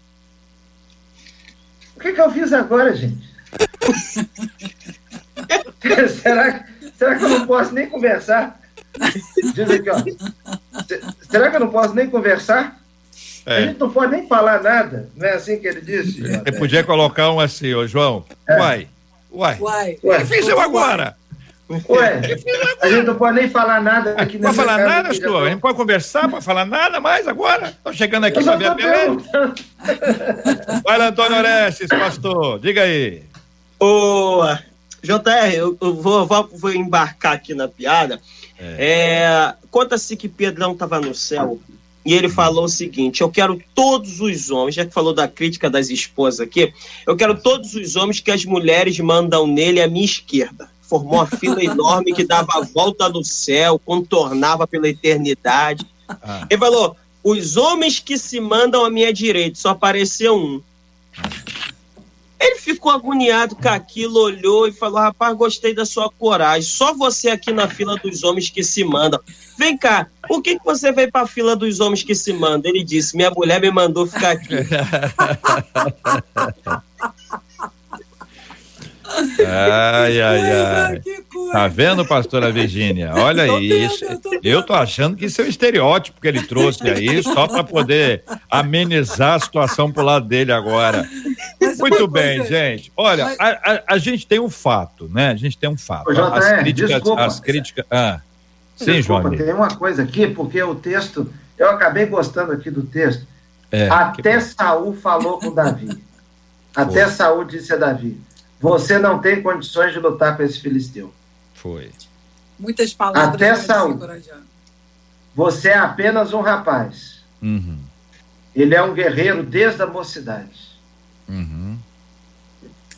O que, que eu fiz agora, gente? será, será que eu não posso nem conversar? Diz aqui, ó. Será que eu não posso nem conversar? É. A gente não pode nem falar nada, não é assim que ele disse? Você podia colocar um assim, ô João. É. Uai, uai. Uai. O que fiz eu agora? Ué, a gente não pode nem falar nada aqui Não pode falar nada, senhor? A gente pode conversar, pode falar nada mais agora? Estou chegando aqui para ver a beleza. Vai lá, Antônio Orestes, pastor, diga aí. Ô, JR, eu, eu vou, vou, vou, embarcar aqui na piada. É. É, Conta-se que Pedrão estava no céu e ele falou o seguinte: Eu quero todos os homens, já que falou da crítica das esposas aqui, eu quero todos os homens que as mulheres mandam nele à minha esquerda formou uma fila enorme que dava a volta no céu, contornava pela eternidade. Ah. Ele falou: os homens que se mandam à minha direita, só apareceu um. Ficou agoniado com aquilo, olhou e falou: Rapaz, gostei da sua coragem. Só você aqui na fila dos homens que se mandam. Vem cá, por que, que você veio para a fila dos homens que se mandam? Ele disse: Minha mulher me mandou ficar aqui. Ai, ai, ai. Tá vendo, pastora Virgínia? Olha isso. Eu tô achando que isso é o estereótipo que ele trouxe aí, só para poder amenizar a situação pro lado dele agora. Muito bem, gente. Olha, a, a, a, gente tem um fato, né? A gente tem um fato. as críticas. Desculpa, as críticas ah, sim, desculpa, João. Tem uma coisa aqui, porque o texto. Eu acabei gostando aqui do texto. É, Até que... Saul falou com Davi. Até Foi. Saul disse a Davi você não tem condições de lutar com esse filisteu. Foi. Muitas palavras. Até Saul. Você é apenas um rapaz. Uhum. Ele é um guerreiro desde a mocidade. Uhum.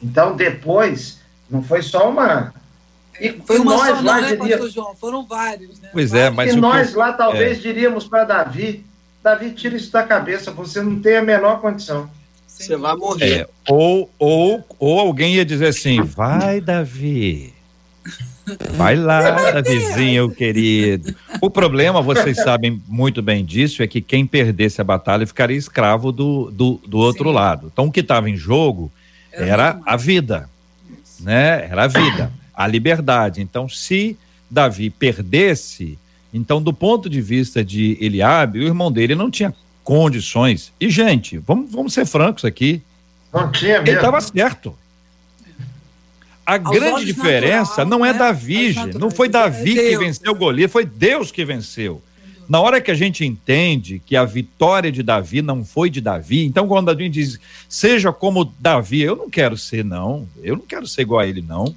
Então, depois, não foi só uma. E foi uma nós só, lá não, né, diríamos... João? Foram vários, né? Pois é, mas. E nós que... lá talvez é. diríamos para Davi: Davi, tira isso da cabeça, você não tem a menor condição. Você vai morrer. É, ou, ou, ou alguém ia dizer assim: vai, Davi. Vai lá, Davizinho querido. O problema, vocês sabem muito bem disso, é que quem perdesse a batalha ficaria escravo do, do, do outro Sim. lado. Então, o que estava em jogo era a vida, né? Era a vida, a liberdade. Então, se Davi perdesse, então, do ponto de vista de Eliabe, o irmão dele não tinha condições. E, gente, vamos, vamos ser francos aqui. Não tinha mesmo. Ele estava certo. A Aos grande diferença natural, não é né? Davi, não foi Davi é que venceu Golias, foi Deus que venceu. Na hora que a gente entende que a vitória de Davi não foi de Davi, então quando Davi diz, seja como Davi, eu não quero ser, não. Eu não quero ser igual a ele, não.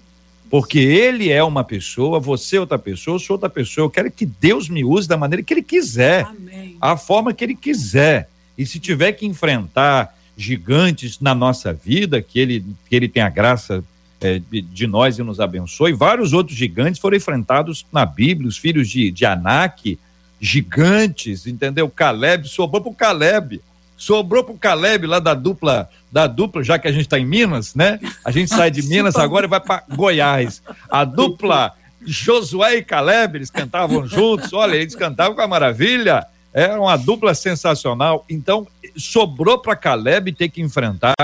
Porque ele é uma pessoa, você é outra pessoa, eu sou outra pessoa. Eu quero que Deus me use da maneira que ele quiser, Amém. a forma que ele quiser. E se tiver que enfrentar gigantes na nossa vida, que ele, que ele tenha graça é, de nós e nos abençoe. Vários outros gigantes foram enfrentados na Bíblia, os filhos de, de Anak, gigantes, entendeu? Caleb, sobrou para o Caleb. Sobrou pro Caleb lá da dupla, da dupla, já que a gente está em Minas, né? A gente sai de Minas agora e vai para Goiás. A dupla Josué e Caleb, eles cantavam juntos, olha, eles cantavam com a maravilha. Era uma dupla sensacional. Então, sobrou para Caleb ter que enfrentar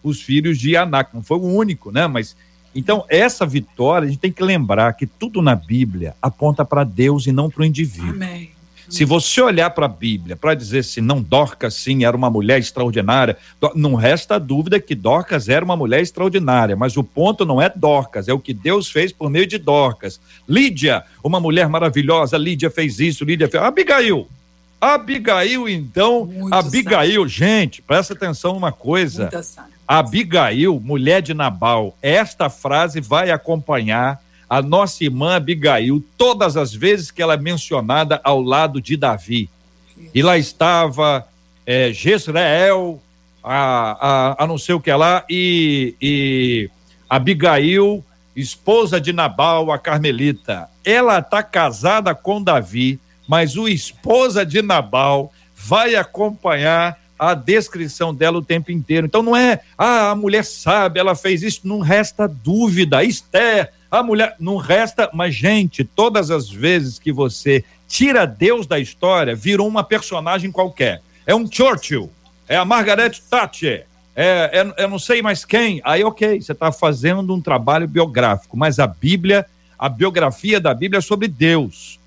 os filhos de Anak. Não foi o único, né? Mas então, essa vitória, a gente tem que lembrar que tudo na Bíblia aponta para Deus e não para o indivíduo. Amém. Se você olhar para a Bíblia para dizer se não Dorcas sim era uma mulher extraordinária, não resta dúvida que Dorcas era uma mulher extraordinária, mas o ponto não é Dorcas, é o que Deus fez por meio de Dorcas. Lídia, uma mulher maravilhosa, Lídia fez isso, Lídia fez. Abigail. Abigail, então, Muito Abigail, sábio. gente, presta atenção numa coisa. Abigail, mulher de Nabal, esta frase vai acompanhar a nossa irmã Abigail todas as vezes que ela é mencionada ao lado de Davi. E lá estava é, Jezreel, a, a, a não sei o que lá, e, e Abigail, esposa de Nabal, a Carmelita. Ela está casada com Davi, mas o esposa de Nabal vai acompanhar a descrição dela o tempo inteiro. Então não é, ah, a mulher sabe, ela fez isso, não resta dúvida. Esther, a mulher, não resta, mas gente, todas as vezes que você tira Deus da história, virou uma personagem qualquer. É um Churchill, é a Margaret Thatcher, é, é, eu não sei mais quem. Aí, ok, você está fazendo um trabalho biográfico, mas a Bíblia, a biografia da Bíblia é sobre Deus.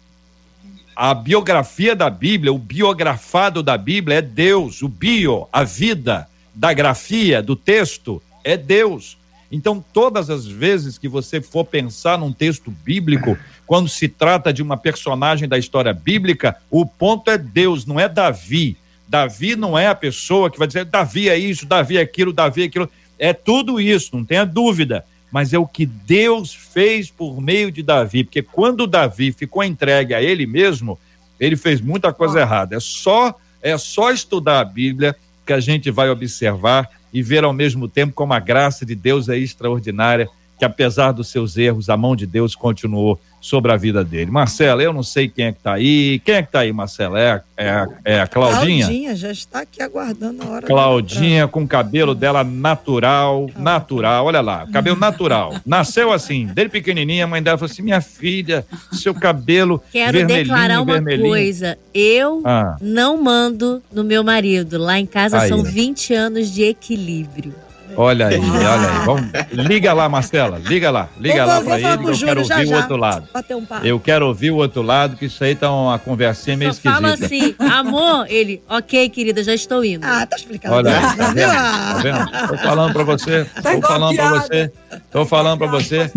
A biografia da Bíblia, o biografado da Bíblia é Deus, o bio, a vida da grafia, do texto, é Deus. Então, todas as vezes que você for pensar num texto bíblico, quando se trata de uma personagem da história bíblica, o ponto é Deus, não é Davi. Davi não é a pessoa que vai dizer Davi é isso, Davi é aquilo, Davi é aquilo. É tudo isso, não tenha dúvida. Mas é o que Deus fez por meio de Davi, porque quando Davi ficou entregue a ele mesmo, ele fez muita coisa errada. É só é só estudar a Bíblia que a gente vai observar e ver ao mesmo tempo como a graça de Deus é extraordinária, que apesar dos seus erros, a mão de Deus continuou sobre a vida dele. Marcela, eu não sei quem é que está aí. Quem é que está aí, Marcela? É a, é a, é a Claudinha? Claudinha já está aqui aguardando a hora. Claudinha com o cabelo dela natural, natural, olha lá, cabelo natural. Nasceu assim, desde pequenininha, a mãe dela falou assim, minha filha, seu cabelo Quero declarar uma coisa, eu ah. não mando no meu marido. Lá em casa aí. são 20 anos de equilíbrio. Olha aí, olha aí. Vamos, liga lá, Marcela. Liga lá. Liga lá para ele que eu quero ouvir já, o outro lado. Um eu quero ouvir o outro lado, que isso aí tá uma conversinha meio Só esquisita. Fala assim, amor, ele, ok, querida, já estou indo. Ah, tá explicando. Olha aí, tá vendo? Tá vendo? Tô falando para você. Tá tô falando para você. Tô falando para você.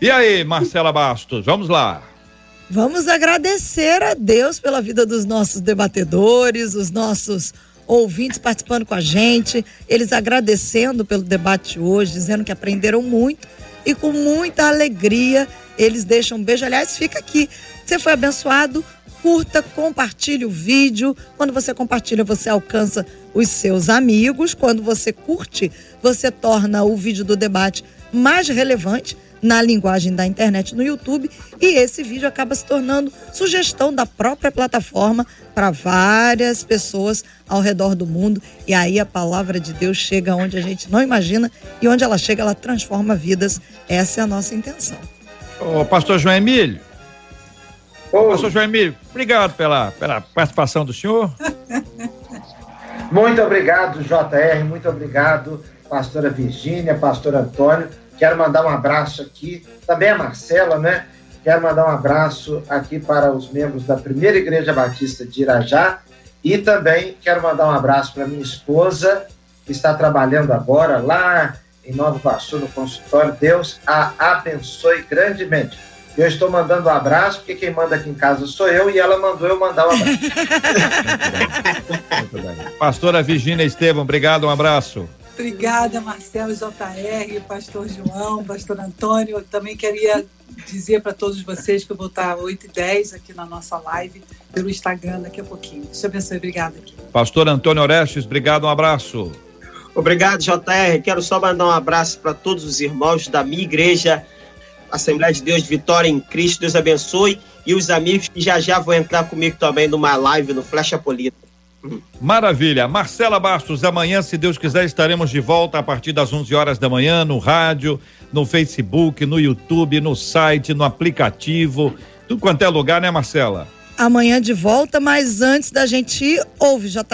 E aí, Marcela Bastos, vamos lá. Vamos agradecer a Deus pela vida dos nossos debatedores, os nossos ouvintes participando com a gente, eles agradecendo pelo debate hoje, dizendo que aprenderam muito e com muita alegria eles deixam um beijo. Aliás, fica aqui. Você foi abençoado? Curta, compartilhe o vídeo. Quando você compartilha, você alcança os seus amigos. Quando você curte, você torna o vídeo do debate mais relevante na linguagem da internet no YouTube e esse vídeo acaba se tornando sugestão da própria plataforma para várias pessoas ao redor do mundo e aí a palavra de Deus chega onde a gente não imagina e onde ela chega ela transforma vidas. Essa é a nossa intenção. Ô, pastor João Emílio. Ô, pastor João Emílio, obrigado pela, pela participação do senhor. Muito obrigado, JR, muito obrigado, pastora Virgínia, pastor Antônio Quero mandar um abraço aqui, também a Marcela, né? Quero mandar um abraço aqui para os membros da Primeira Igreja Batista de Irajá e também quero mandar um abraço para minha esposa, que está trabalhando agora lá em Nova Iguaçu, no consultório. Deus a abençoe grandemente. Eu estou mandando um abraço, porque quem manda aqui em casa sou eu, e ela mandou eu mandar um abraço. Pastora Virginia Estevam, obrigado, um abraço. Obrigada, Marcelo JR, Pastor João, Pastor Antônio. Eu também queria dizer para todos vocês que eu vou estar 8 e 10 aqui na nossa live pelo Instagram daqui a pouquinho. Deus te abençoe. Obrigada. Aqui. Pastor Antônio Orestes, obrigado, um abraço. Obrigado, JR. Quero só mandar um abraço para todos os irmãos da minha igreja, Assembleia de Deus Vitória em Cristo. Deus abençoe. E os amigos que já já vão entrar comigo também numa live no Flecha Polita. Maravilha. Marcela Bastos, amanhã, se Deus quiser, estaremos de volta a partir das 11 horas da manhã no rádio, no Facebook, no YouTube, no site, no aplicativo, tudo quanto é lugar, né, Marcela? Amanhã de volta, mas antes da gente ir, ouve, JR.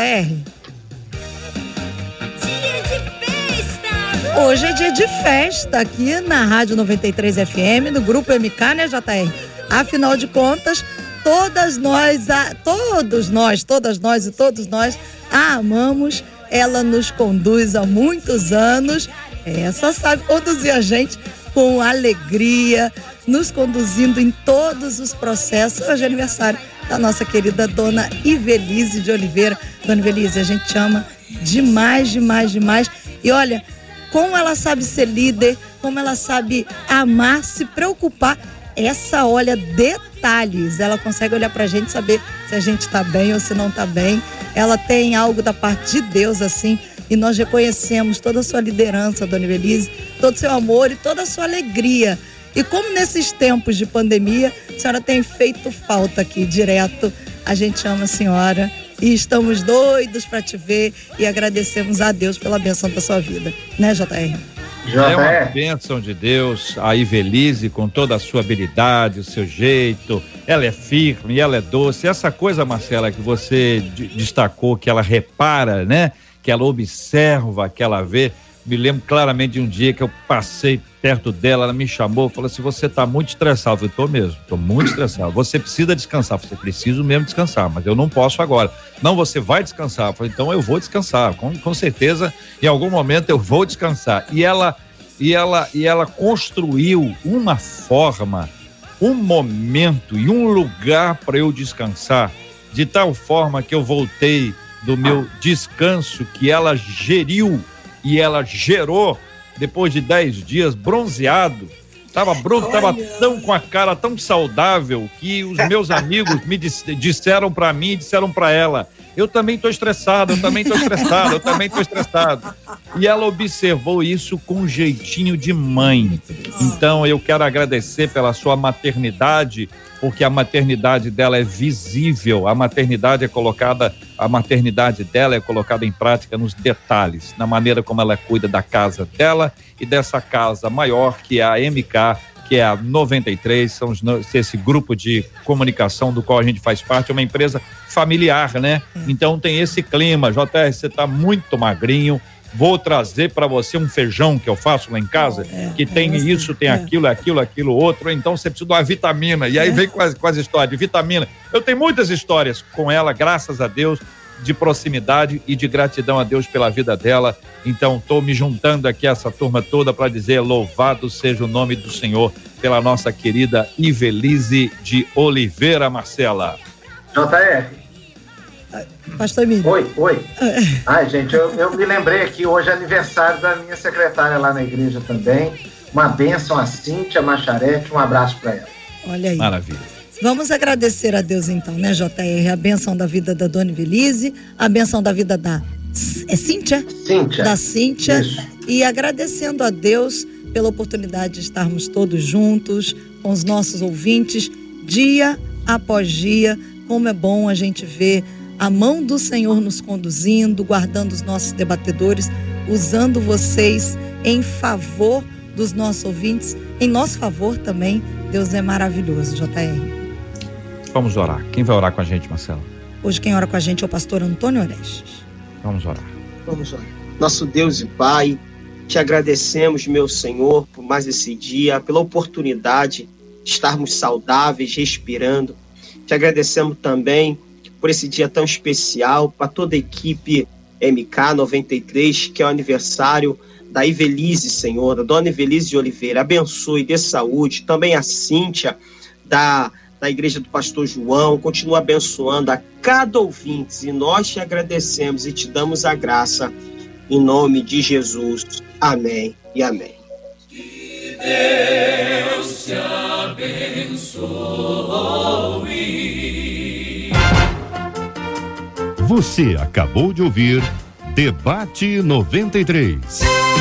Dia de festa! Hoje é dia de festa aqui na Rádio 93 FM, no Grupo MK, né, JR? Afinal de contas, todas nós, a, todos nós, todas nós e todos nós a amamos. Ela nos conduz há muitos anos. Essa sabe conduzir a gente com alegria, nos conduzindo em todos os processos. Hoje é aniversário da nossa querida dona Ivelise de Oliveira. Dona Ivelise, a gente ama demais, demais, demais. E olha, como ela sabe ser líder, como ela sabe amar, se preocupar. Essa olha detalhe detalhes. Ela consegue olhar para a gente saber se a gente está bem ou se não está bem. Ela tem algo da parte de Deus assim. E nós reconhecemos toda a sua liderança, Dona Evelise, todo o seu amor e toda a sua alegria. E como nesses tempos de pandemia, a senhora tem feito falta aqui direto. A gente ama a senhora e estamos doidos para te ver e agradecemos a Deus pela benção da sua vida, né, JR? É uma bênção de Deus, a Ivelise, com toda a sua habilidade, o seu jeito, ela é firme, ela é doce. Essa coisa, Marcela, que você destacou, que ela repara, né? que ela observa, que ela vê. Me lembro claramente de um dia que eu passei perto dela, ela me chamou, falou assim: Você está muito estressado. Eu falei: Tô mesmo, tô muito estressado. Você precisa descansar. Você preciso mesmo descansar, mas eu não posso agora. Não, você vai descansar. Eu falei: Então eu vou descansar. Com, com certeza, em algum momento eu vou descansar. E ela, e ela, e ela construiu uma forma, um momento e um lugar para eu descansar, de tal forma que eu voltei do meu descanso que ela geriu e ela gerou depois de 10 dias bronzeado. Tava bronze, tava tão com a cara tão saudável que os meus amigos me disseram para mim, disseram para ela: "Eu também tô estressado, eu também tô estressado, eu também tô estressado". E ela observou isso com um jeitinho de mãe. Então eu quero agradecer pela sua maternidade porque a maternidade dela é visível, a maternidade é colocada, a maternidade dela é colocada em prática nos detalhes, na maneira como ela cuida da casa dela e dessa casa maior que é a MK, que é a 93, são esse grupo de comunicação do qual a gente faz parte, é uma empresa familiar, né? Então tem esse clima, JR, você está muito magrinho, vou trazer para você um feijão que eu faço lá em casa, é, que tem é isso, tem é. aquilo, aquilo, aquilo, outro, então você precisa de uma vitamina. E aí é. vem com as, com as histórias de vitamina. Eu tenho muitas histórias com ela, graças a Deus, de proximidade e de gratidão a Deus pela vida dela. Então, estou me juntando aqui a essa turma toda para dizer louvado seja o nome do Senhor pela nossa querida Ivelise de Oliveira Marcela. JR, Pastor Emílio. Oi, oi. Ai, gente, eu, eu me lembrei aqui, hoje é aniversário da minha secretária lá na igreja também. Uma bênção a Cíntia Macharete, um abraço para ela. Olha aí. Maravilha. Vamos agradecer a Deus então, né, JR? A benção da vida da Dona Belize, a benção da vida da é Cíntia? Cíntia. Da Cíntia. Isso. E agradecendo a Deus pela oportunidade de estarmos todos juntos com os nossos ouvintes, dia após dia. Como é bom a gente ver a mão do Senhor nos conduzindo, guardando os nossos debatedores, usando vocês em favor dos nossos ouvintes, em nosso favor também. Deus é maravilhoso, JR. Vamos orar. Quem vai orar com a gente, Marcelo? Hoje quem ora com a gente é o pastor Antônio Orestes. Vamos orar. Vamos orar. Nosso Deus e Pai, te agradecemos, meu Senhor, por mais esse dia, pela oportunidade de estarmos saudáveis, respirando. Te agradecemos também por esse dia tão especial, para toda a equipe MK93, que é o aniversário da Ivelise, Senhor, da Dona Ivelise de Oliveira. Abençoe, dê saúde. Também a Cíntia, da, da Igreja do Pastor João, continua abençoando a cada ouvinte. E nós te agradecemos e te damos a graça, em nome de Jesus. Amém e amém. Que Deus te abençoe. Você acabou de ouvir Debate 93.